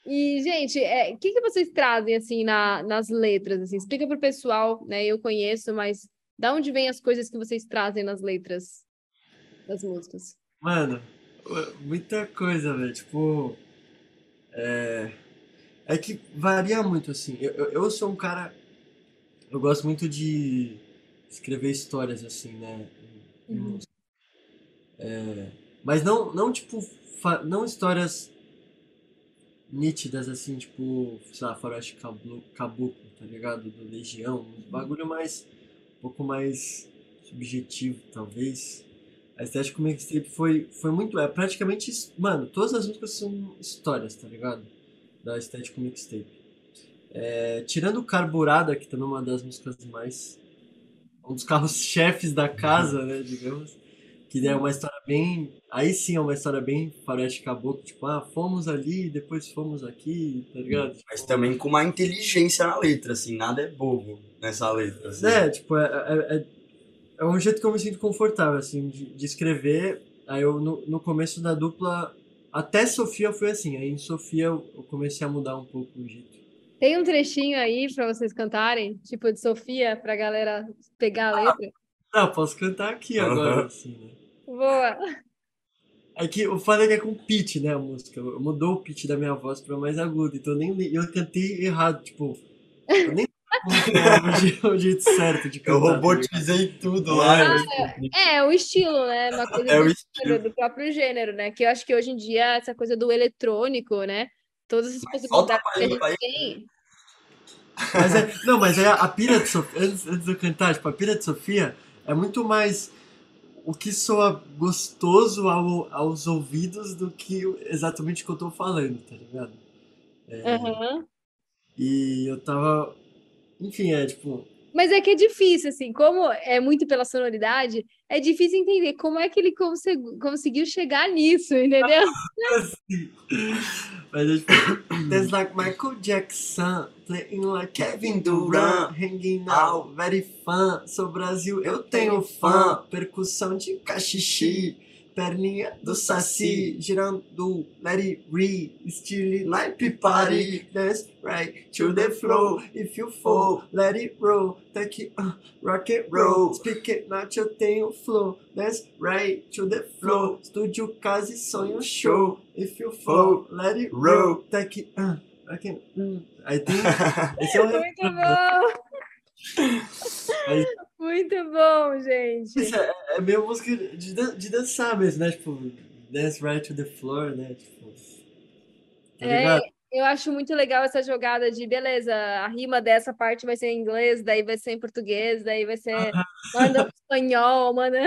Speaker 1: E, gente, é, o que, que vocês trazem, assim, na, nas letras, assim? Explica pro pessoal, né? Eu conheço, mas da onde vêm as coisas que vocês trazem nas letras das músicas?
Speaker 3: Mano, muita coisa, velho. Tipo. É. É que varia muito, assim. Eu, eu, eu sou um cara. Eu gosto muito de escrever histórias, assim, né?
Speaker 1: Uhum.
Speaker 3: É, mas não, não tipo. Não histórias nítidas, assim, tipo, sei lá, Faroeste Caboclo, tá ligado? Do Legião. Um bagulho mais. Um pouco mais subjetivo, talvez. A estética mixtape foi, foi muito. É praticamente. Mano, todas as músicas são histórias, tá ligado? Da estética mixtape. É, tirando Carburada, que também é uma das músicas mais. Um dos carros-chefes da casa, né, digamos. Que é uma história bem. Aí sim é uma história bem faroeste caboclo. Tipo, ah, fomos ali, depois fomos aqui, tá ligado?
Speaker 2: Mas também com uma inteligência na letra, assim, nada é bobo nessa letra. Assim.
Speaker 3: É, tipo, é, é, é, é um jeito que eu me sinto confortável, assim, de, de escrever. Aí eu, no, no começo da dupla, até Sofia foi assim. Aí em Sofia eu, eu comecei a mudar um pouco o jeito.
Speaker 1: Tem um trechinho aí pra vocês cantarem, tipo de Sofia, pra galera pegar a letra?
Speaker 3: Ah, posso cantar aqui agora,
Speaker 2: Aham.
Speaker 3: assim, né?
Speaker 1: Boa!
Speaker 3: É que foda é que é com pitch, né, a música. Mudou o pitch da minha voz pra mais agudo. Então eu nem eu cantei errado, tipo. Eu nem o je- o jeito certo de
Speaker 2: Eu
Speaker 3: cantar.
Speaker 2: robotizei tudo lá.
Speaker 1: É, o estilo, né? Uma coisa
Speaker 2: É
Speaker 1: do,
Speaker 2: o estilo.
Speaker 1: do próprio gênero, né? Que eu acho que hoje em dia, essa coisa do eletrônico, né? Todas essas
Speaker 2: Mas
Speaker 1: possibilidades que a gente tem.
Speaker 3: Mas é, não, mas é a pira de Sofia, antes, antes de eu cantar, tipo, a pira de Sofia é muito mais o que soa gostoso ao, aos ouvidos do que exatamente o que eu tô falando, tá ligado? É,
Speaker 1: Aham.
Speaker 3: E eu tava. Enfim, é tipo.
Speaker 1: Mas é que é difícil, assim, como é muito pela sonoridade, é difícil entender como é que ele consegu- conseguiu chegar nisso, entendeu?
Speaker 3: assim, Mas é tipo. There's like Michael Jackson, playing like Kevin Durant, hanging out, very fun. Sou Brasil, eu tenho fã. Percussão de cachixi, perninha do saci, girando, let it re, estilo like party. Dance right to the flow, if you fall, let it roll. Take it, uh, rock and roll, speak it not, eu tenho flow. Dance right to the flow, estúdio, casa e sonho show. If you fall, let it roll. Take it, uh, rock and roll. Aí tem. Esse é o
Speaker 1: Muito bom! Muito bom, gente.
Speaker 3: Isso é, é meio música de, de dançar mesmo, né? Tipo, dance right to the floor, né? Tipo. Tá
Speaker 1: É? Eu acho muito legal essa jogada de, beleza, a rima dessa parte vai ser em inglês, daí vai ser em português, daí vai ser manda espanhol, manda.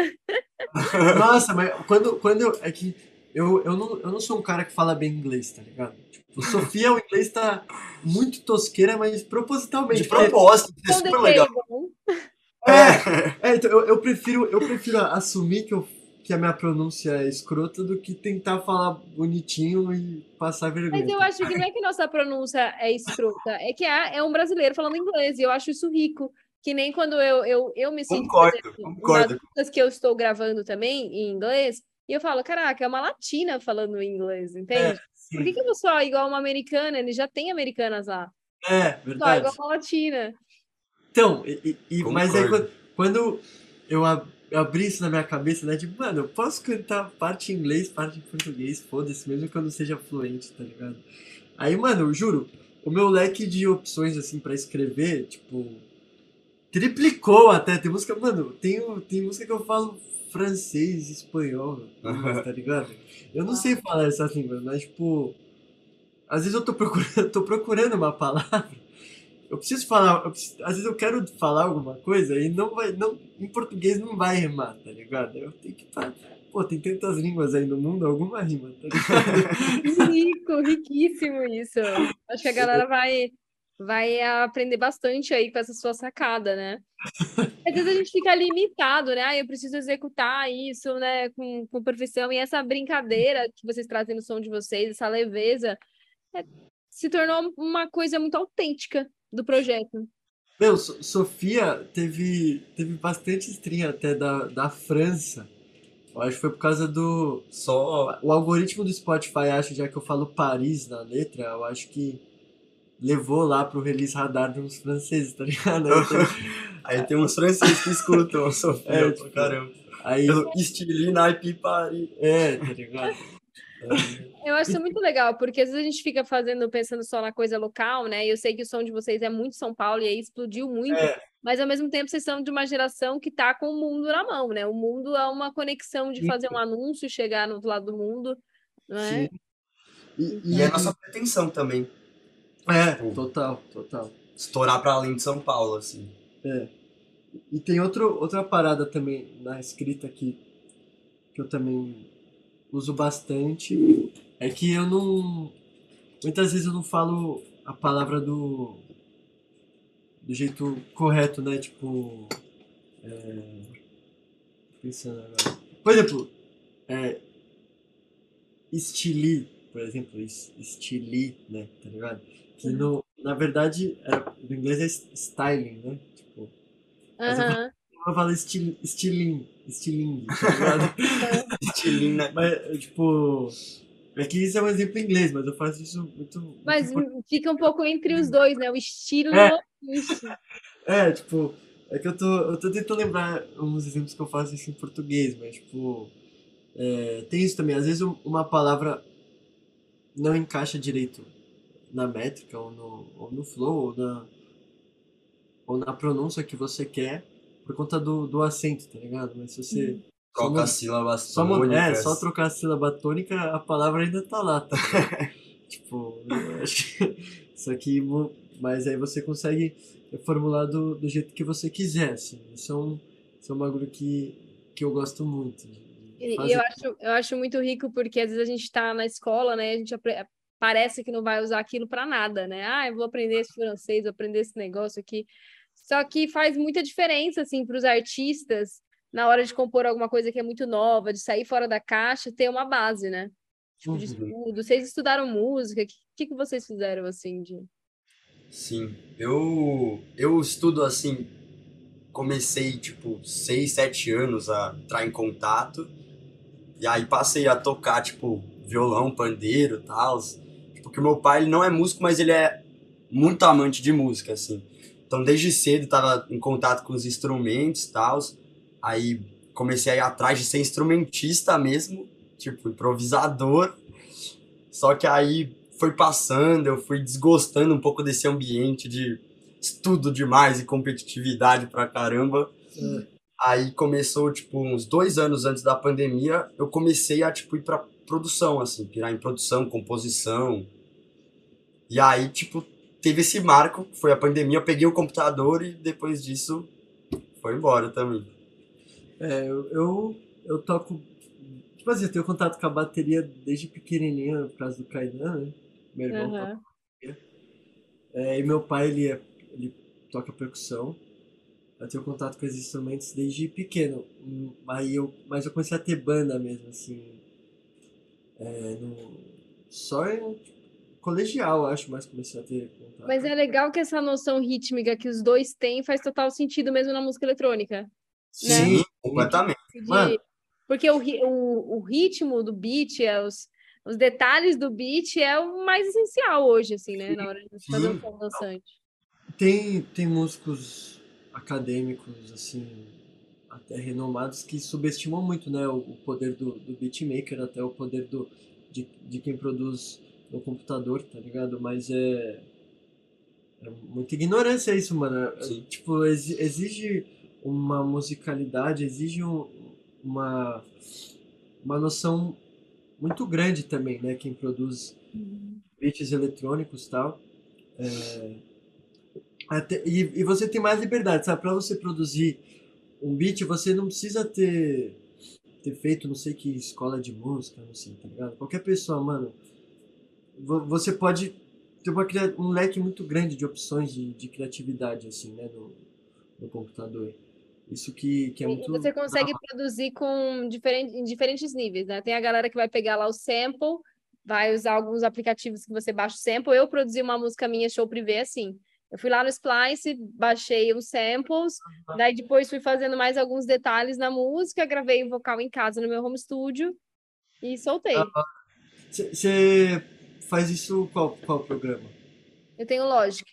Speaker 3: Nossa, mas quando, quando eu, é que eu, eu, não, eu não sou um cara que fala bem inglês, tá ligado? Tipo, Sofia, o inglês tá muito tosqueira, mas propositalmente.
Speaker 2: De propósito, é super legal.
Speaker 3: É, é então eu, eu, prefiro, eu prefiro assumir que, eu, que a minha pronúncia é escrota do que tentar falar bonitinho e passar vergonha.
Speaker 1: Mas eu acho que não é que nossa pronúncia é escrota, é que é, é um brasileiro falando inglês, e eu acho isso rico. Que nem quando eu, eu, eu me sinto.
Speaker 2: Concordo, exemplo, concordo.
Speaker 1: Que eu estou gravando também em inglês, e eu falo, caraca, é uma latina falando inglês, entende? É, Por que, que eu não sou igual uma americana? Ele já tem americanas lá.
Speaker 3: É, verdade. Só
Speaker 1: igual uma latina.
Speaker 3: Então, e, e mas aí quando, quando eu abri isso na minha cabeça, né? Tipo, mano, eu posso cantar parte em inglês, parte em português, foda-se, mesmo que eu não seja fluente, tá ligado? Aí, mano, eu juro, o meu leque de opções, assim, para escrever, tipo, triplicou até. Tem música, mano, tem, tem música que eu falo francês, espanhol, tá ligado? Eu não sei falar essas línguas, mas, tipo, às vezes eu tô procurando, tô procurando uma palavra eu preciso falar, eu preciso, às vezes eu quero falar alguma coisa e não vai, não, em português não vai rimar, tá ligado? Eu tenho que Pô, tem tantas línguas aí no mundo, alguma rima, tá ligado?
Speaker 1: Rico, riquíssimo isso. Acho que a galera vai, vai aprender bastante aí com essa sua sacada, né? Às vezes a gente fica limitado, né? Ah, eu preciso executar isso, né, com, com perfeição. E essa brincadeira que vocês trazem no som de vocês, essa leveza, é, se tornou uma coisa muito autêntica do projeto.
Speaker 3: Meu, Sofia teve, teve bastante stream até da, da França. Eu acho que foi por causa do. Só. O algoritmo do Spotify, acho, já que eu falo Paris na letra, eu acho que levou lá pro release radar de uns franceses, tá ligado?
Speaker 2: Aí tem uns franceses que escutam Sofia, é, tipo, caramba. Aí. Estili, naipe, Paris.
Speaker 3: É, tá ligado?
Speaker 1: Eu acho muito legal, porque às vezes a gente fica fazendo, pensando só na coisa local, né? E eu sei que o som de vocês é muito São Paulo e aí explodiu muito, é. mas ao mesmo tempo vocês são de uma geração que tá com o mundo na mão, né? O mundo é uma conexão de fazer um anúncio e chegar no outro lado do mundo, não é? Sim.
Speaker 2: E, e é a nossa pretensão também.
Speaker 3: É, tipo, total, total.
Speaker 2: Estourar para além de São Paulo, assim.
Speaker 3: É. E tem outro, outra parada também na escrita aqui que eu também uso bastante é que eu não. Muitas vezes eu não falo a palavra do. do jeito correto, né? Tipo. É, pensando agora. Por exemplo, é, estili, por exemplo, estili, né? Tá ligado? Que no, na verdade, é, no inglês é styling, né? Tipo.
Speaker 1: Uhum
Speaker 3: eu falo estil, estilinho, estilinho, tá ligado?
Speaker 2: estilinho, né?
Speaker 3: Mas, tipo. É que isso é um exemplo em inglês, mas eu faço isso muito.
Speaker 1: Mas muito fica um pouco entre os dois, né? O estilo
Speaker 3: é. é, tipo. É que eu tô, eu tô tentando lembrar uns exemplos que eu faço isso em português, mas, tipo. É, tem isso também. Às vezes uma palavra não encaixa direito na métrica, ou no, ou no flow, ou na, ou na pronúncia que você quer por conta do, do acento, tá ligado? Mas se você. Hum.
Speaker 2: Troca as sílabas
Speaker 3: só, É, só trocar a sílaba tônica, a palavra ainda tá lá, tá? tipo, acho que isso aqui. Mas aí você consegue formular do, do jeito que você quiser, assim. Isso é um, isso é um bagulho que, que eu gosto muito.
Speaker 1: E eu acho, eu acho muito rico porque às vezes a gente está na escola, né? A gente parece que não vai usar aquilo para nada, né? Ah, eu vou aprender esse francês, vou aprender esse negócio aqui. Só que faz muita diferença, assim, para os artistas, na hora de compor alguma coisa que é muito nova, de sair fora da caixa, ter uma base, né? Tipo, de uhum. estudo. Vocês estudaram música? O que, que, vocês fizeram, assim, de...
Speaker 2: Sim, eu, eu estudo, assim, comecei, tipo, seis, sete anos a entrar em contato, e aí passei a tocar, tipo, violão, pandeiro e tal, porque meu pai, ele não é músico, mas ele é muito amante de música, assim. Então, desde cedo, estava em contato com os instrumentos e tal. Aí comecei a ir atrás de ser instrumentista mesmo, tipo, improvisador. Só que aí foi passando, eu fui desgostando um pouco desse ambiente de estudo demais e competitividade pra caramba. Aí começou, tipo, uns dois anos antes da pandemia, eu comecei a, tipo, ir pra produção, assim, pirar em produção, composição. E aí, tipo, teve esse marco, foi a pandemia, eu peguei o computador e depois disso foi embora também.
Speaker 3: É, eu, eu, toco. Tipo assim, eu tenho contato com a bateria desde pequenininho, por causa do Kainan, né? Meu irmão
Speaker 1: Aham.
Speaker 3: toca bateria. É, e meu pai, ele, é, ele toca percussão. Eu tenho contato com esses instrumentos desde pequeno. Aí eu, mas eu comecei a ter banda mesmo, assim. É, no, só em colegial, acho, mas comecei a ter contato.
Speaker 1: Mas é legal que essa noção rítmica que os dois têm faz total sentido mesmo na música eletrônica.
Speaker 2: Sim, completamente.
Speaker 1: de-
Speaker 3: Mano.
Speaker 1: Porque o, o, o ritmo do beat, é os, os detalhes do beat é o mais essencial hoje, assim, né? Na hora de fazer um som dançante.
Speaker 3: Tem, tem músicos acadêmicos, assim, até renomados, que subestimam muito, né, o, o poder do, do beatmaker, até o poder do, de, de quem produz no computador, tá ligado? Mas é, é muita ignorância isso, mano. É,
Speaker 2: Sim.
Speaker 3: Tipo, exi- exige uma musicalidade, exige um- uma, uma noção muito grande também, né, quem produz beats eletrônicos e tal. É, até, e, e você tem mais liberdade, sabe? Pra você produzir um beat, você não precisa ter, ter feito não sei que escola de música, não sei, tá ligado? Qualquer pessoa, mano, você pode ter uma, um leque muito grande de opções de, de criatividade, assim, né, no, no computador. Isso que, que é muito...
Speaker 1: você consegue produzir com diferente, em diferentes níveis, né? Tem a galera que vai pegar lá o sample, vai usar alguns aplicativos que você baixa o sample. Eu produzi uma música minha, show privê, assim. Eu fui lá no Splice, baixei os samples, daí depois fui fazendo mais alguns detalhes na música, gravei o vocal em casa no meu home studio e soltei.
Speaker 3: Você faz isso qual, qual programa?
Speaker 1: Eu tenho Logic.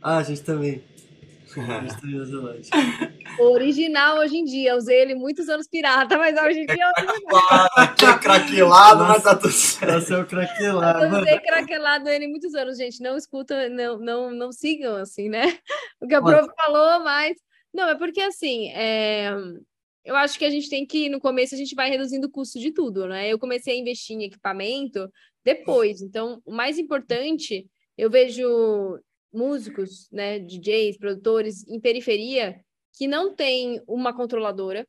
Speaker 3: Ah, a gente também. A gente também usa Logic.
Speaker 1: O original hoje em dia, usei ele muitos anos pirata, mas hoje em dia eu
Speaker 2: é craquelado, mas tá tudo certo.
Speaker 3: Nossa, é o craquelado.
Speaker 1: Eu usei craquelado ele muitos anos, gente. Não escutam, não, não, não sigam, assim, né? O que a prof falou, mas. Não, é porque assim, é, eu acho que a gente tem que, no começo, a gente vai reduzindo o custo de tudo, né? Eu comecei a investir em equipamento depois. Então, o mais importante, eu vejo músicos, né, DJs, produtores em periferia que não tem uma controladora.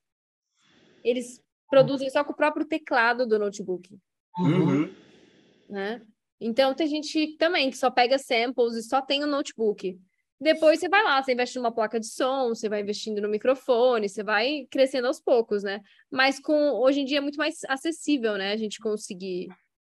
Speaker 1: Eles produzem só com o próprio teclado do notebook
Speaker 2: Uhum.
Speaker 1: né? Então tem gente também que só pega samples e só tem o notebook. Depois você vai lá, você investe numa placa de som, você vai investindo no microfone, você vai crescendo aos poucos, né? Mas com hoje em dia é muito mais acessível, né? A gente conseguir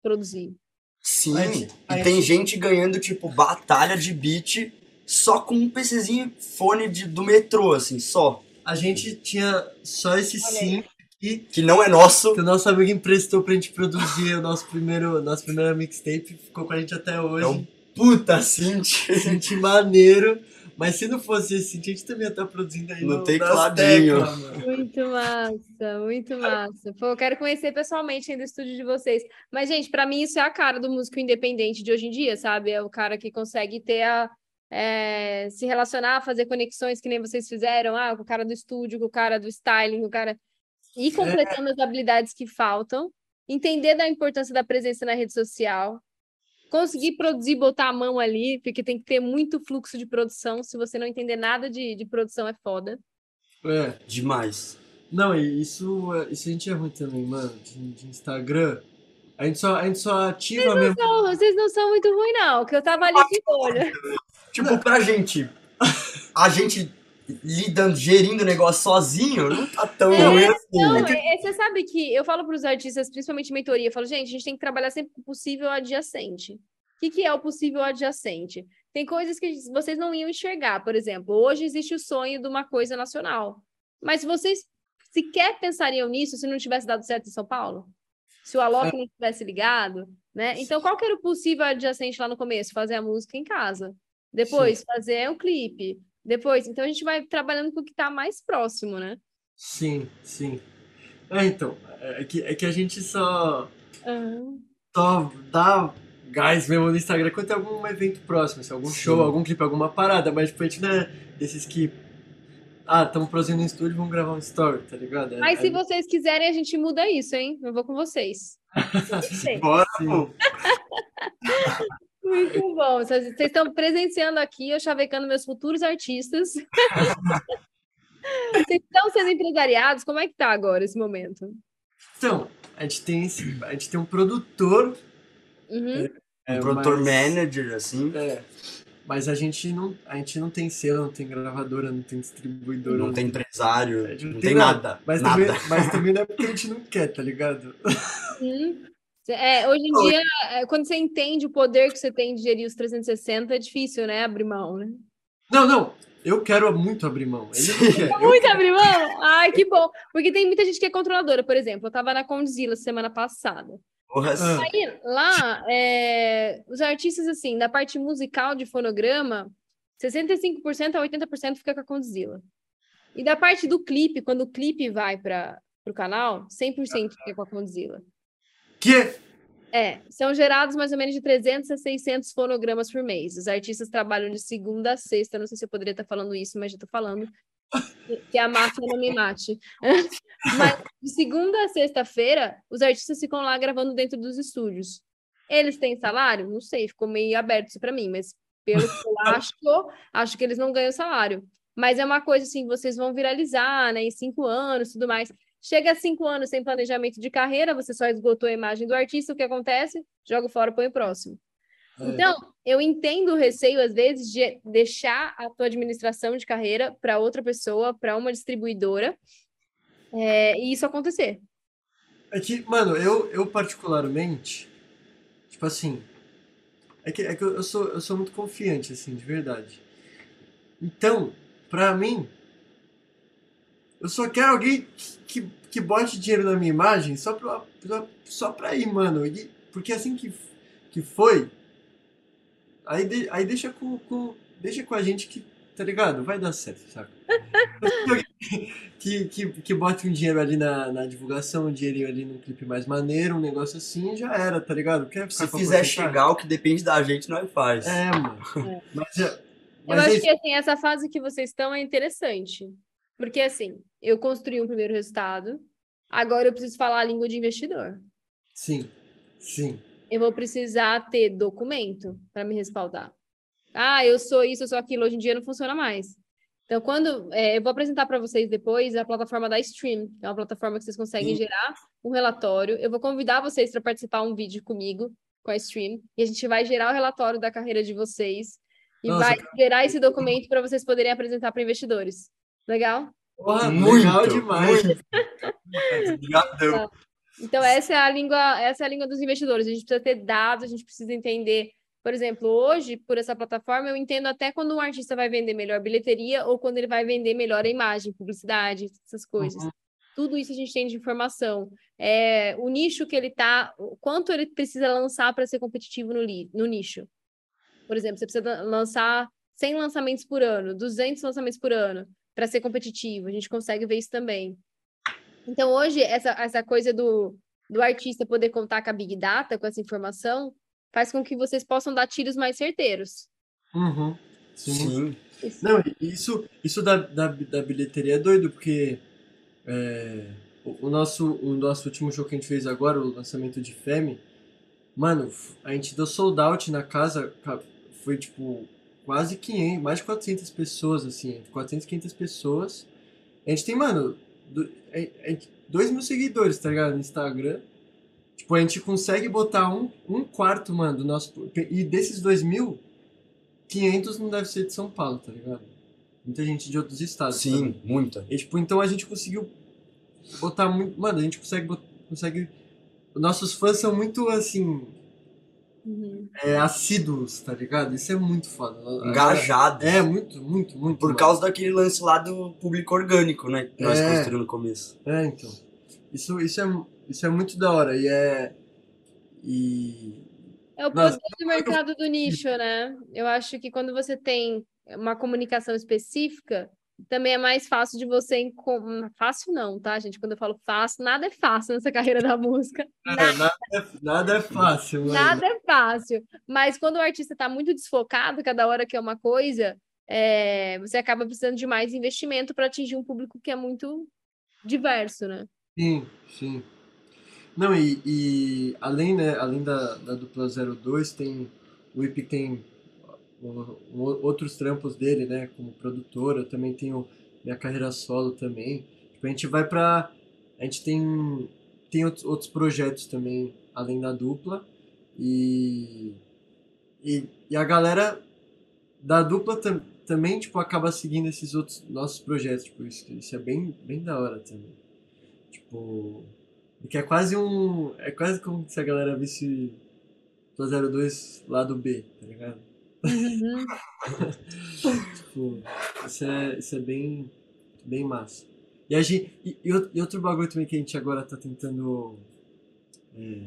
Speaker 1: produzir.
Speaker 2: Sim,
Speaker 3: A gente- a
Speaker 2: e tem
Speaker 3: gente-
Speaker 2: gente ganhando, tipo, batalha de beat só com um PCzinho fone de, do metrô, assim, só.
Speaker 3: A gente tinha só esse sim aqui
Speaker 2: Que não é nosso.
Speaker 3: que o nosso amigo emprestou pra gente produzir o nosso primeiro, nosso primeiro mixtape, ficou com a gente até hoje.
Speaker 2: É um puta synth.
Speaker 3: Synth maneiro. Mas se não fosse esse synth, a gente também ia estar produzindo aí
Speaker 2: No
Speaker 3: no,
Speaker 2: tecladinho.
Speaker 1: Muito massa, muito massa. Pô, eu quero conhecer pessoalmente ainda o estúdio de vocês. Mas, gente, para mim isso é a cara do músico independente de hoje em dia, sabe? É o cara que consegue ter a. é, se relacionar, fazer conexões que nem vocês fizeram, ah, com o cara do estúdio, com o cara do styling, com o cara. Ir completando as habilidades que faltam, entender da importância da presença na rede social, conseguir produzir, botar a mão ali, porque tem que ter muito fluxo de produção. Se você não entender nada de, de produção, é foda.
Speaker 3: É.
Speaker 2: Demais.
Speaker 3: Não, e isso, isso a gente é ruim também, mano. De, de Instagram. A gente só, a gente só ativa mesmo.
Speaker 1: Não, vocês não são muito ruins, não, que eu tava ali de olho.
Speaker 2: Tipo, pra gente. A gente lidando, gerindo o negócio sozinho, não tá tão
Speaker 1: É,
Speaker 2: ruim assim.
Speaker 1: Não,
Speaker 2: É
Speaker 1: é- é- você sabe que eu falo para os artistas, principalmente em mentoria, eu falo, gente, a gente tem que trabalhar sempre com o possível adjacente. O que, que é o possível adjacente? Tem coisas que vocês não iam enxergar, por exemplo, hoje existe o sonho de uma coisa nacional. Mas vocês sequer pensariam nisso se não tivesse dado certo em São Paulo? Se o Alok não tivesse ligado, né? Então, qual que era o possível adjacente lá no começo? Fazer a música em casa. Depois, fazer um clipe. Depois, então a gente vai trabalhando com o que está mais próximo, né?
Speaker 3: Sim, sim. É, então, é que, é que a gente só,
Speaker 1: Aham.
Speaker 3: só dá gás mesmo no Instagram quando tem algum evento próximo, assim, algum show,
Speaker 2: Sim.
Speaker 3: algum clipe, alguma parada, mas tipo, a gente não é desses que. Ah, estamos produzindo um estúdio, vamos gravar um story, tá ligado? É-
Speaker 1: Mas
Speaker 3: é-
Speaker 1: se vocês quiserem, a gente muda isso, hein? Eu vou com vocês.
Speaker 2: Bora,
Speaker 3: Sim.
Speaker 2: pô.
Speaker 1: Muito bom. Vocês estão presenciando aqui, eu chavecando meus futuros artistas. Vocês estão sendo empresariados? Como é que tá agora esse momento?
Speaker 3: Então, a gente tem, esse- a gente tem um produtor.
Speaker 1: Uhum.
Speaker 3: é,
Speaker 2: um produtor
Speaker 3: mas-
Speaker 2: manager, assim.
Speaker 3: É, mas a gente, não, a gente não tem selo, não tem gravadora, não tem distribuidora.
Speaker 2: Não tem empresário,
Speaker 3: A gente
Speaker 2: não tem nada.
Speaker 3: Mas,
Speaker 2: nada.
Speaker 3: Também, mas também não é porque a gente não quer, tá ligado?
Speaker 1: Sim. É, hoje em dia, é, quando você entende o poder que você tem de gerir os 360, é difícil, né? Abrir mão, né?
Speaker 3: Não, não. Eu quero muito abrir mão. Eu
Speaker 1: Muito abrir mão? Ai, que bom. Porque tem muita gente que é controladora. Por exemplo, eu tava na Condzilla semana passada. Aí, lá, é, os artistas, assim, da parte musical de fonograma, 65% a 80% fica com a Condzilla. E da parte do clipe, quando o clipe vai para o canal, 100% fica com a Condzilla.
Speaker 3: Que?
Speaker 1: É, são gerados mais ou menos de 300 a 600 fonogramas por mês. Os artistas trabalham de segunda a sexta. Não sei se eu poderia estar falando isso, mas já estou falando. Que- Que a máfia não me mate. Mas de segunda a sexta-feira, os artistas ficam lá gravando dentro dos estúdios. Eles têm salário? Não sei, ficou meio aberto isso para mim, mas pelo que eu acho, acho que eles não ganham salário. Mas é uma coisa assim, vocês vão viralizar, né, em cinco anos, tudo mais. Chega a cinco anos sem planejamento de carreira, você só esgotou a imagem do artista, o que acontece? Joga fora, põe o próximo.
Speaker 3: É.
Speaker 1: Então, eu entendo o receio, às vezes, de deixar a tua administração de carreira para outra pessoa, para uma distribuidora, é, e isso acontecer.
Speaker 3: É que, mano, eu, eu particularmente, tipo assim, é que, é que eu, sou, eu sou muito confiante, assim, de verdade. Então, pra mim, eu só quero alguém que, que, que bote dinheiro na minha imagem só pra, pra- só pra ir, mano. E- porque assim que, que foi, aí, de- aí deixa com, com, deixa com a gente que, tá ligado? Vai dar certo, saca? que, que, que bote um dinheiro ali na, na divulgação, um dinheirinho ali num clipe mais maneiro, um negócio assim, já era, tá ligado? Quer
Speaker 2: Se fizer chegar, o que depende da gente, nós faz.
Speaker 3: É, mano.
Speaker 1: É.
Speaker 3: Mas, é-
Speaker 1: Eu
Speaker 3: mas é
Speaker 1: acho
Speaker 3: isso.
Speaker 1: que assim, essa fase que vocês estão é interessante. Porque assim, eu construí um primeiro resultado, agora eu preciso falar a língua de investidor.
Speaker 3: Sim, sim.
Speaker 1: Eu vou precisar ter documento para me respaldar. Ah, eu sou isso, eu sou aquilo. Hoje em dia não funciona mais. Então, quando é, eu vou apresentar para vocês depois a plataforma da Stream, é uma plataforma que vocês conseguem
Speaker 2: Sim.
Speaker 1: gerar um relatório. Eu vou convidar vocês para participar um vídeo comigo com a Stream e a gente vai gerar o relatório da carreira de vocês e
Speaker 3: Nossa,
Speaker 1: vai gerar esse documento para vocês poderem apresentar para investidores. Legal?
Speaker 3: Porra,
Speaker 2: Muito,
Speaker 3: legal demais.
Speaker 2: muito. Obrigadão.
Speaker 1: Então, essa é a língua, essa é a língua dos investidores. A gente precisa ter dados, a gente precisa entender. Por exemplo, hoje, por essa plataforma, eu entendo até quando um artista vai vender melhor bilheteria ou quando ele vai vender melhor a imagem, publicidade, essas coisas.
Speaker 3: Uhum.
Speaker 1: Tudo isso a gente tem de informação. É, o nicho que ele tá, o quanto ele precisa lançar para ser competitivo no, li, no nicho. Por exemplo, você precisa lançar 100 lançamentos por ano, 200 lançamentos por ano para ser competitivo. A gente consegue ver isso também. Então, hoje, essa, essa coisa do, do artista poder contar com a Big Data, com essa informação, faz com que vocês possam dar tiros mais certeiros.
Speaker 3: Uhum. Sim.
Speaker 2: Sim.
Speaker 3: Não, isso, isso da, da, da bilheteria é doido, porque é, o, o nosso, o nosso último show que a gente fez agora, o lançamento de Femi, mano, a gente deu sold out na casa, ca- foi tipo quase 500, mais de 400 pessoas, assim, entre 400 e 500 pessoas. A gente tem, mano, do, é, é, 2 mil seguidores, tá ligado, no Instagram. Tipo, a gente consegue botar um, um quarto, mano, do nosso. E desses 2 mil, 500 não deve ser de São Paulo, tá ligado? Muita gente de outros estados.
Speaker 2: Sim,
Speaker 3: também.
Speaker 2: muita.
Speaker 3: E, tipo, então a gente conseguiu botar muito. Mano, a gente consegue. consegue nossos fãs são muito, assim.
Speaker 1: Uhum.
Speaker 3: É, assíduos, tá ligado? Isso é muito foda.
Speaker 2: Engajados.
Speaker 3: É, muito, muito, muito.
Speaker 2: Por
Speaker 3: mano.
Speaker 2: causa daquele lance lá do público orgânico, né? Que nós
Speaker 3: É.
Speaker 2: construímos no começo.
Speaker 3: É, então. Isso, isso, é, isso é muito da hora. E é. E.
Speaker 1: É o
Speaker 3: Nossa,
Speaker 1: poder do mercado do nicho, né? Eu acho que quando você tem uma comunicação específica, também é mais fácil de você. encom- Fácil não, tá, gente? Quando eu falo fácil, nada é fácil nessa carreira da música.
Speaker 3: É, nada, é, nada é fácil, mano.
Speaker 1: Nada é fácil. Mas quando o artista está muito desfocado, cada hora que é uma coisa, é, você acaba precisando de mais investimento para atingir um público que é muito diverso, né?
Speaker 3: Sim, sim. Não, e, e além, né, além da, da dupla 02, tem o Ip tem outros trampos dele, né? Como produtor, eu também tenho minha carreira solo também. Tipo, a gente vai pra. A gente tem, tem outros, projetos também, além da dupla. E, e, e a galera da dupla tam, também, tipo, acaba seguindo esses outros nossos projetos. Tipo, isso, isso é bem, bem da hora também. Tipo. Porque é quase um. É quase como se a galera visse do 02 lado B, tá ligado?
Speaker 1: Uhum.
Speaker 3: Tipo, isso é, isso é bem, bem massa. E, a gente, e, e outro bagulho também que a gente agora tá tentando é,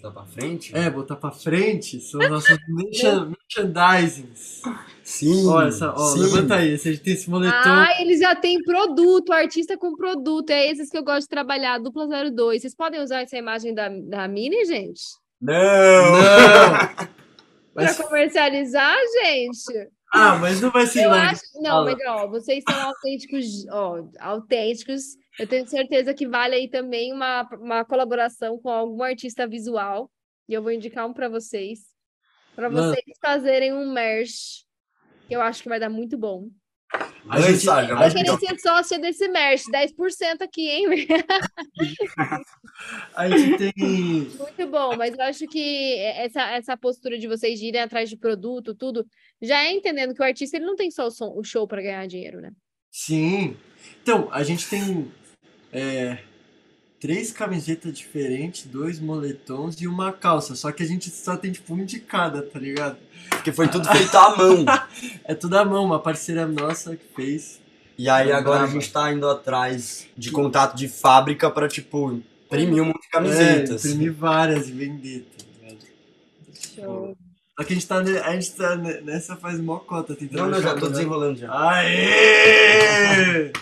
Speaker 2: Tá pra frente?
Speaker 3: é, botar pra frente são as nossas merchan- merchandisings.
Speaker 2: Sim.
Speaker 3: Ó, essa, ó,
Speaker 2: sim.
Speaker 3: levanta aí, se a gente tem esse moletom.
Speaker 1: Ah, eles já têm produto, artista com produto. É esses que eu gosto de trabalhar, dupla 02. Vocês podem usar essa imagem da, da Mini, gente?
Speaker 2: Não!
Speaker 3: Não! Mas,
Speaker 1: Pra comercializar, gente?
Speaker 3: ah, mas não vai ser
Speaker 1: Eu acho. Não, mas ó, vocês são autênticos, ó, autênticos. Eu tenho certeza que vale aí também uma, uma colaboração com algum artista visual. E eu vou indicar um para vocês. Para vocês fazerem um merch. Que eu acho que vai dar muito bom.
Speaker 3: A gente-
Speaker 2: vai
Speaker 1: Eu queria ser sócia desse merch. 10% aqui, hein?
Speaker 3: A gente tem.
Speaker 1: Muito bom, mas eu acho que essa, essa postura de vocês de irem atrás de produto, tudo, já é entendendo que o artista ele não tem só o, som- o show para ganhar dinheiro, né?
Speaker 3: Sim. Então, a gente tem é, três camisetas diferentes, dois moletons e uma calça. Só que a gente só tem tipo um de cada, tá ligado?
Speaker 2: Porque foi tudo feito à mão.
Speaker 3: É tudo à mão, uma parceira nossa que fez.
Speaker 2: E aí agora a
Speaker 3: brava.
Speaker 2: gente tá indo atrás de contato de fábrica pra, tipo, imprimir um monte de
Speaker 3: É,
Speaker 2: camisetas.
Speaker 3: imprimir várias e vender, tá ligado?
Speaker 1: Show.
Speaker 3: Só que a gente tá, a gente tá ne- nessa faz mó cota tentando
Speaker 2: Não, não, já tô desenrolando já.
Speaker 3: Aê!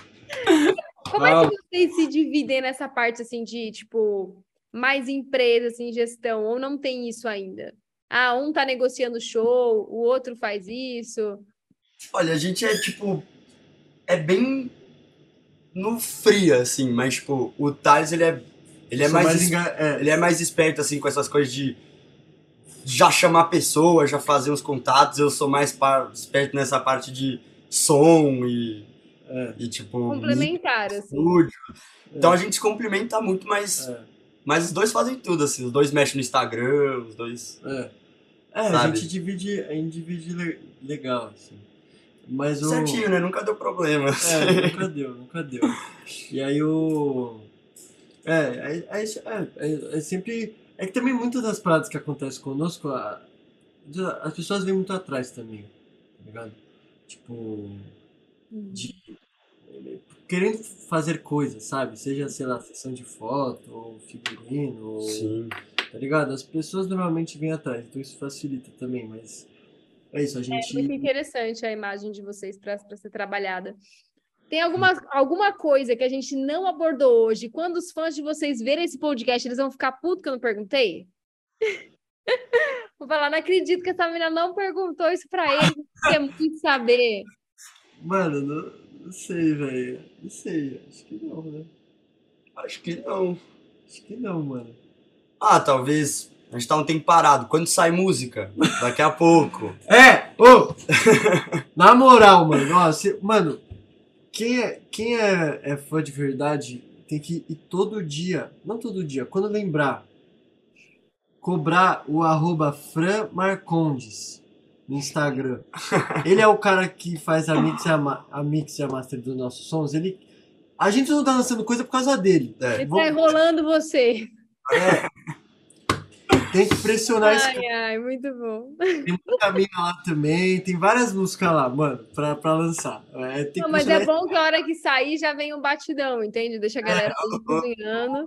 Speaker 1: Como é
Speaker 3: Calma.
Speaker 1: que vocês se dividem nessa parte assim de tipo mais empresa, assim, gestão, ou não tem isso ainda? Ah, um tá negociando show, o outro faz isso.
Speaker 2: Olha, a gente é, tipo, é bem no frio, assim, mas, tipo, o Thales, ele é, ele é mais,
Speaker 3: enga- é,
Speaker 2: ele é mais esperto, assim, com essas coisas de já chamar pessoa, já fazer os contatos, eu sou mais par- esperto nessa parte de som e,
Speaker 3: é,
Speaker 2: e tipo,
Speaker 1: Complementar, assim.
Speaker 2: estúdio. Então a gente se complementa muito, mas,
Speaker 3: é,
Speaker 2: mas os dois fazem tudo, assim, os dois mexem no Instagram, os dois...
Speaker 3: é. É, a gente divide, a gente divide le- legal, assim. Mas o.
Speaker 2: Certinho, né? Nunca deu problema.
Speaker 3: É, nunca deu, nunca deu. E aí o. É, é, é, é, é- é sempre. É que também muitas das paradas que acontecem conosco, a- as pessoas vêm muito atrás também, tá ligado? Tipo, de. Querendo fazer coisas, sabe? Seja, sei lá, sessão de foto, ou figurino, ou.
Speaker 2: Sim.
Speaker 3: Tá ligado? As pessoas normalmente vêm atrás, então isso facilita também, mas. É isso, a
Speaker 1: É
Speaker 3: gente.
Speaker 1: muito interessante a imagem de vocês para ser trabalhada. Tem alguma, alguma coisa que a gente não abordou hoje? Quando os fãs de vocês verem esse podcast, eles vão ficar putos que eu não perguntei? Vou falar, não acredito que essa menina não perguntou isso pra ele. Quer muito saber.
Speaker 3: Mano, não, não sei, velho. Não sei, acho que não, né?
Speaker 2: Acho que não.
Speaker 3: Acho que não, mano.
Speaker 2: Ah, talvez a gente tá um tempo parado. Quando sai música? Daqui a pouco.
Speaker 3: É! Ô! Na moral, mano, cê- mano, quem é, quem é, é fã de verdade tem que ir todo dia, não todo dia, quando lembrar, cobrar o arroba Fran Marcondes no Instagram. Ele é o cara que faz a mix e a, ma- a mix e a master dos nossos sons. Ele, a gente não tá lançando coisa por causa dele.
Speaker 2: É.
Speaker 1: Ele tá enrolando você.
Speaker 3: Tem que pressionar esse
Speaker 1: Ai, ai, muito bom.
Speaker 3: Tem muita mina lá também, tem várias músicas lá, mano, pra, pra lançar. É, tem
Speaker 1: Não, mas é bom que a hora que sair já vem um batidão, entende? Deixa a galera ali cozinhando.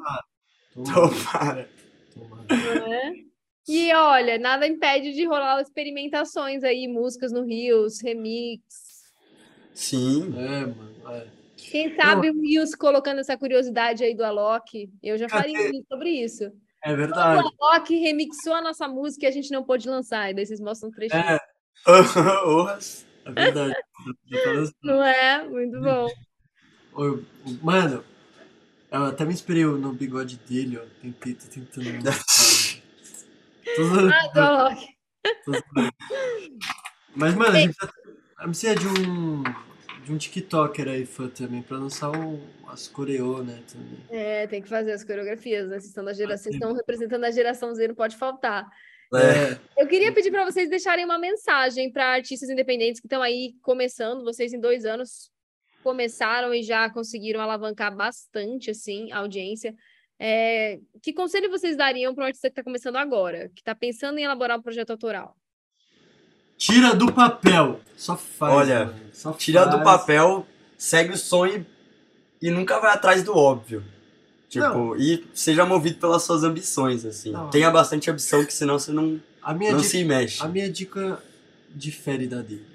Speaker 2: Tomara.
Speaker 3: Toma.
Speaker 1: não é? E olha, nada impede de rolar experimentações aí, músicas no Rios, remix.
Speaker 2: Sim.
Speaker 3: É, mano. É.
Speaker 1: Quem sabe o Rios colocando essa curiosidade aí do Alok. Eu já falei sobre isso.
Speaker 3: É
Speaker 1: O
Speaker 3: verdade.
Speaker 1: Alok remixou a nossa música e a gente não pôde lançar. E daí vocês mostram um trechinho.
Speaker 3: É, é verdade.
Speaker 1: Não é? Muito bom.
Speaker 3: Mano, eu até me inspirei no bigode dele, ó. Tentei, tô tentando. Zoando.
Speaker 1: Ah.
Speaker 3: Mas, mano, a gente precisa de um, de um TikToker aí, fã também, pra lançar o, as coreô, né? Também.
Speaker 1: É, tem que fazer as coreografias, né? Vocês estão, da geração, vocês estão representando a geração Z, não pode faltar.
Speaker 2: É,
Speaker 1: Eu queria pedir para vocês deixarem uma mensagem para artistas independentes que estão aí começando. Vocês em dois anos começaram e já conseguiram alavancar bastante assim a audiência. É, que conselho vocês dariam para um artista que está começando agora, que está pensando em elaborar um projeto autoral?
Speaker 3: Tira do papel. Só faz.
Speaker 2: Olha.
Speaker 3: Só
Speaker 2: tira do
Speaker 3: faz.
Speaker 2: papel, segue o sonho e nunca vai atrás do óbvio. Tipo,
Speaker 3: Não.
Speaker 2: e seja movido pelas suas ambições, assim.
Speaker 3: Não.
Speaker 2: Tenha bastante ambição, que senão você não,
Speaker 3: A minha,
Speaker 2: não
Speaker 3: dica,
Speaker 2: se mexe.
Speaker 3: a minha dica difere da dele.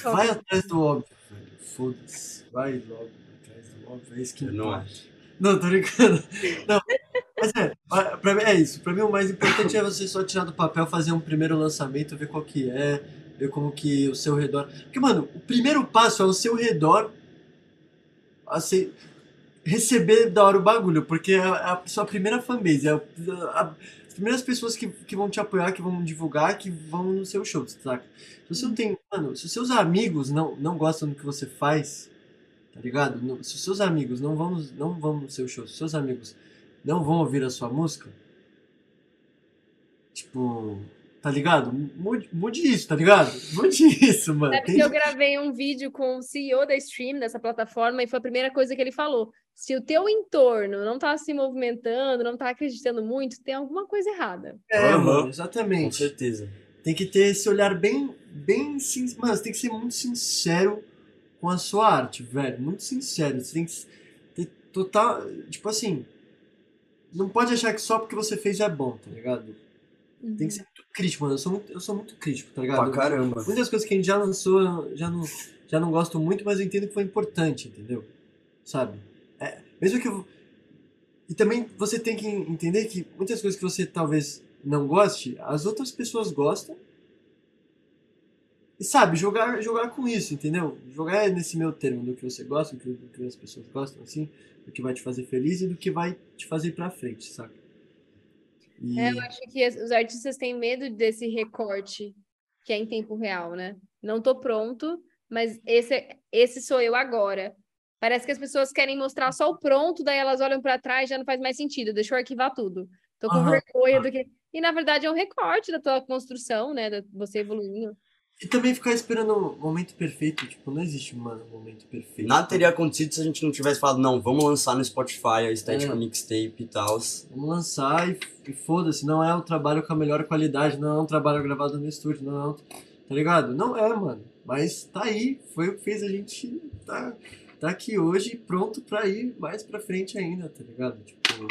Speaker 1: Qual
Speaker 3: Vai atrás do óbvio, velho. Foda-se. Vai logo atrás do óbvio. É isso que
Speaker 2: Eu não acho.
Speaker 3: Não, tô brincando. Não, mas é, pra- mim é isso. Pra mim o mais importante é você só tirar do papel, fazer um primeiro lançamento, ver qual que é, ver como que o seu redor... Porque, mano, o primeiro passo é o seu redor assim, receber da hora o bagulho, porque é a sua primeira fanbase, é a- a- as primeiras pessoas que, que vão te apoiar, que vão divulgar, que vão no seu show, saca? Se você não tem... Mano, se os seus amigos não, não gostam do que você faz, tá ligado? Se os seus amigos não vão, não vão no seu show, se os seus amigos não vão ouvir a sua música, tipo, tá ligado? Mude, mude isso, tá ligado? Mude isso, mano.
Speaker 1: Sabe
Speaker 3: Tem-
Speaker 1: que eu gravei um vídeo com o CEO da Stream, dessa plataforma, e foi a primeira coisa que ele falou. Se o teu entorno não tá se movimentando, não tá acreditando muito, tem alguma coisa errada.
Speaker 3: É,
Speaker 2: Aham.
Speaker 3: mano,
Speaker 2: Com
Speaker 3: exatamente.
Speaker 2: certeza.
Speaker 3: Tem que ter esse olhar bem, bem, mano, você tem que ser muito sincero com a sua arte, velho, muito sincero. Você tem que ter total, tipo assim, não pode achar que só porque você fez é bom, tá ligado? Tem que ser muito crítico, mano. Eu sou muito, eu sou muito crítico, tá ligado?
Speaker 2: Pra caramba.
Speaker 3: Muitas coisas que a gente já lançou, eu já não, já não gosto muito, mas eu entendo que foi importante, entendeu? Sabe? É, mesmo que eu... E também você tem que entender que muitas coisas que você talvez não goste, as outras pessoas gostam. E sabe, jogar, jogar com isso, entendeu? Jogar nesse meu termo do que você gosta, do que, do que as pessoas gostam, assim, do que vai te fazer feliz e do que vai te fazer pra frente, saca? E...
Speaker 1: É, eu acho que os artistas têm medo desse recorte que é em tempo real, né? Não tô pronto, mas esse, é- esse sou eu agora. Parece que as pessoas querem mostrar só o pronto, daí elas olham para trás já não faz mais sentido. Deixa eu arquivar tudo. Tô com
Speaker 3: Aham.
Speaker 1: vergonha do que. E na verdade é um recorte da tua construção, né? Da você evoluindo.
Speaker 3: E também ficar esperando o momento perfeito, tipo, não existe, mano, um momento perfeito.
Speaker 2: Nada teria acontecido se a gente não tivesse falado, não, vamos lançar no Spotify a estética
Speaker 3: É.
Speaker 2: mixtape e tal.
Speaker 3: Vamos lançar e, e foda-se, não é um trabalho com a melhor qualidade, não é um trabalho gravado no estúdio, não é um, Tá ligado? Não é, mano. Mas tá aí, foi o que fez a gente tá, tá aqui hoje pronto pra ir mais pra frente ainda, tá ligado? Tipo.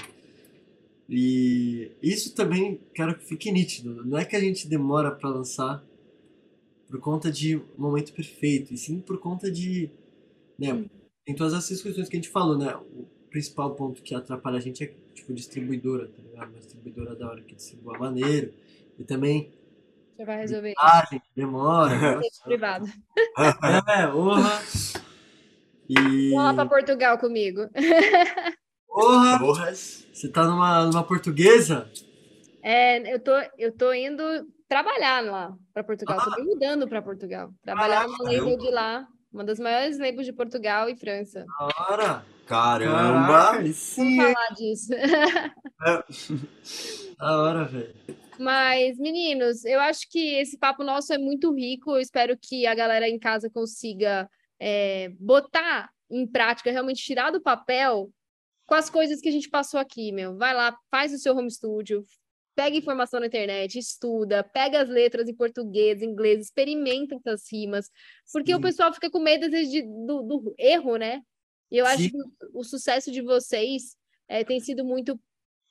Speaker 3: E isso também quero que fique nítido. Não é que a gente demora pra lançar por conta de um momento perfeito, e sim por conta de. Né, tem todas essas questões que a gente falou, né? O principal ponto que atrapalha a gente é, tipo, distribuidora, tá ligado? Uma distribuidora da hora que distribua maneiro. E também
Speaker 1: Já vai resolver.
Speaker 3: viagem, demora.
Speaker 1: Privado.
Speaker 3: é, honra. E.
Speaker 1: Vamos lá para Portugal comigo.
Speaker 3: Porra! Você tá numa, numa portuguesa?
Speaker 1: É, eu tô, eu tô indo trabalhar lá para Portugal. Tô me mudando para Portugal. Trabalhar numa
Speaker 2: Caramba.
Speaker 1: label de lá, uma das maiores labels de Portugal e França.
Speaker 3: Da hora!
Speaker 2: Caramba.
Speaker 3: Caraca, sim,
Speaker 1: Vamos falar disso.
Speaker 3: Da hora, velho.
Speaker 1: Mas, meninos, eu acho que esse papo nosso é muito rico. Eu espero que a galera em casa consiga é, botar em prática, realmente tirar do papel com as coisas que a gente passou aqui, meu. Vai lá, faz o seu home studio, pega informação na internet, estuda, pega as letras em português, inglês, experimenta essas rimas, porque o
Speaker 3: Sim.
Speaker 1: pessoal fica com medo às vezes de- do, do erro, né? E eu acho
Speaker 3: Sim.
Speaker 1: que o, o sucesso de vocês é, tem sido muito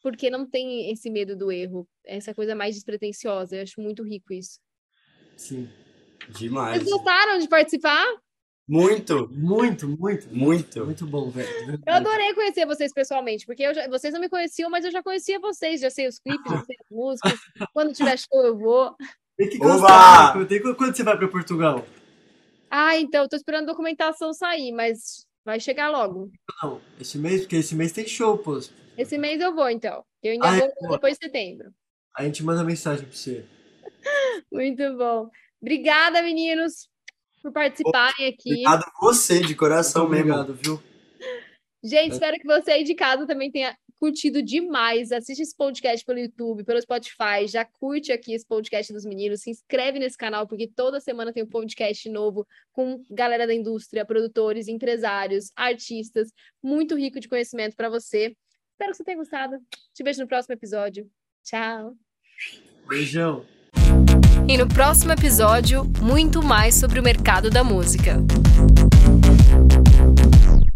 Speaker 1: porque não tem esse medo do erro, essa coisa mais despretensiosa. Eu acho muito rico isso.
Speaker 3: Sim.
Speaker 2: Demais.
Speaker 1: Vocês gostaram de participar?
Speaker 2: Muito,
Speaker 3: Muito, muito.
Speaker 2: muito.
Speaker 3: Muito bom, velho.
Speaker 1: Eu adorei conhecer vocês pessoalmente, porque eu já- vocês não me conheciam, mas eu já conhecia vocês, já sei os clipes, já sei as músicas. Quando tiver show, eu vou.
Speaker 3: Tem que gostar. Tem, quando você vai pra Portugal?
Speaker 1: Ah, então, tô esperando a documentação sair, mas vai chegar logo.
Speaker 3: Não, esse mês, porque esse mês tem show, pô.
Speaker 1: Esse mês eu vou, então. Eu ainda
Speaker 3: Ah, é?
Speaker 1: vou depois de setembro.
Speaker 3: a gente manda mensagem para você.
Speaker 1: Muito bom. Obrigada, meninos, por participarem aqui.
Speaker 2: Obrigado a você, de coração mesmo.
Speaker 3: obrigado, viu?
Speaker 1: Gente, espero que você aí de casa também tenha curtido demais. Assiste esse podcast pelo YouTube, pelo Spotify. Já curte aqui esse podcast dos meninos. Se inscreve nesse canal, porque toda semana tem um podcast novo com galera da indústria, produtores, empresários, artistas. Muito rico de conhecimento para você. Espero que você tenha gostado. Te vejo no próximo episódio. Tchau.
Speaker 3: Beijão.
Speaker 4: E no próximo episódio, muito mais sobre o mercado da música.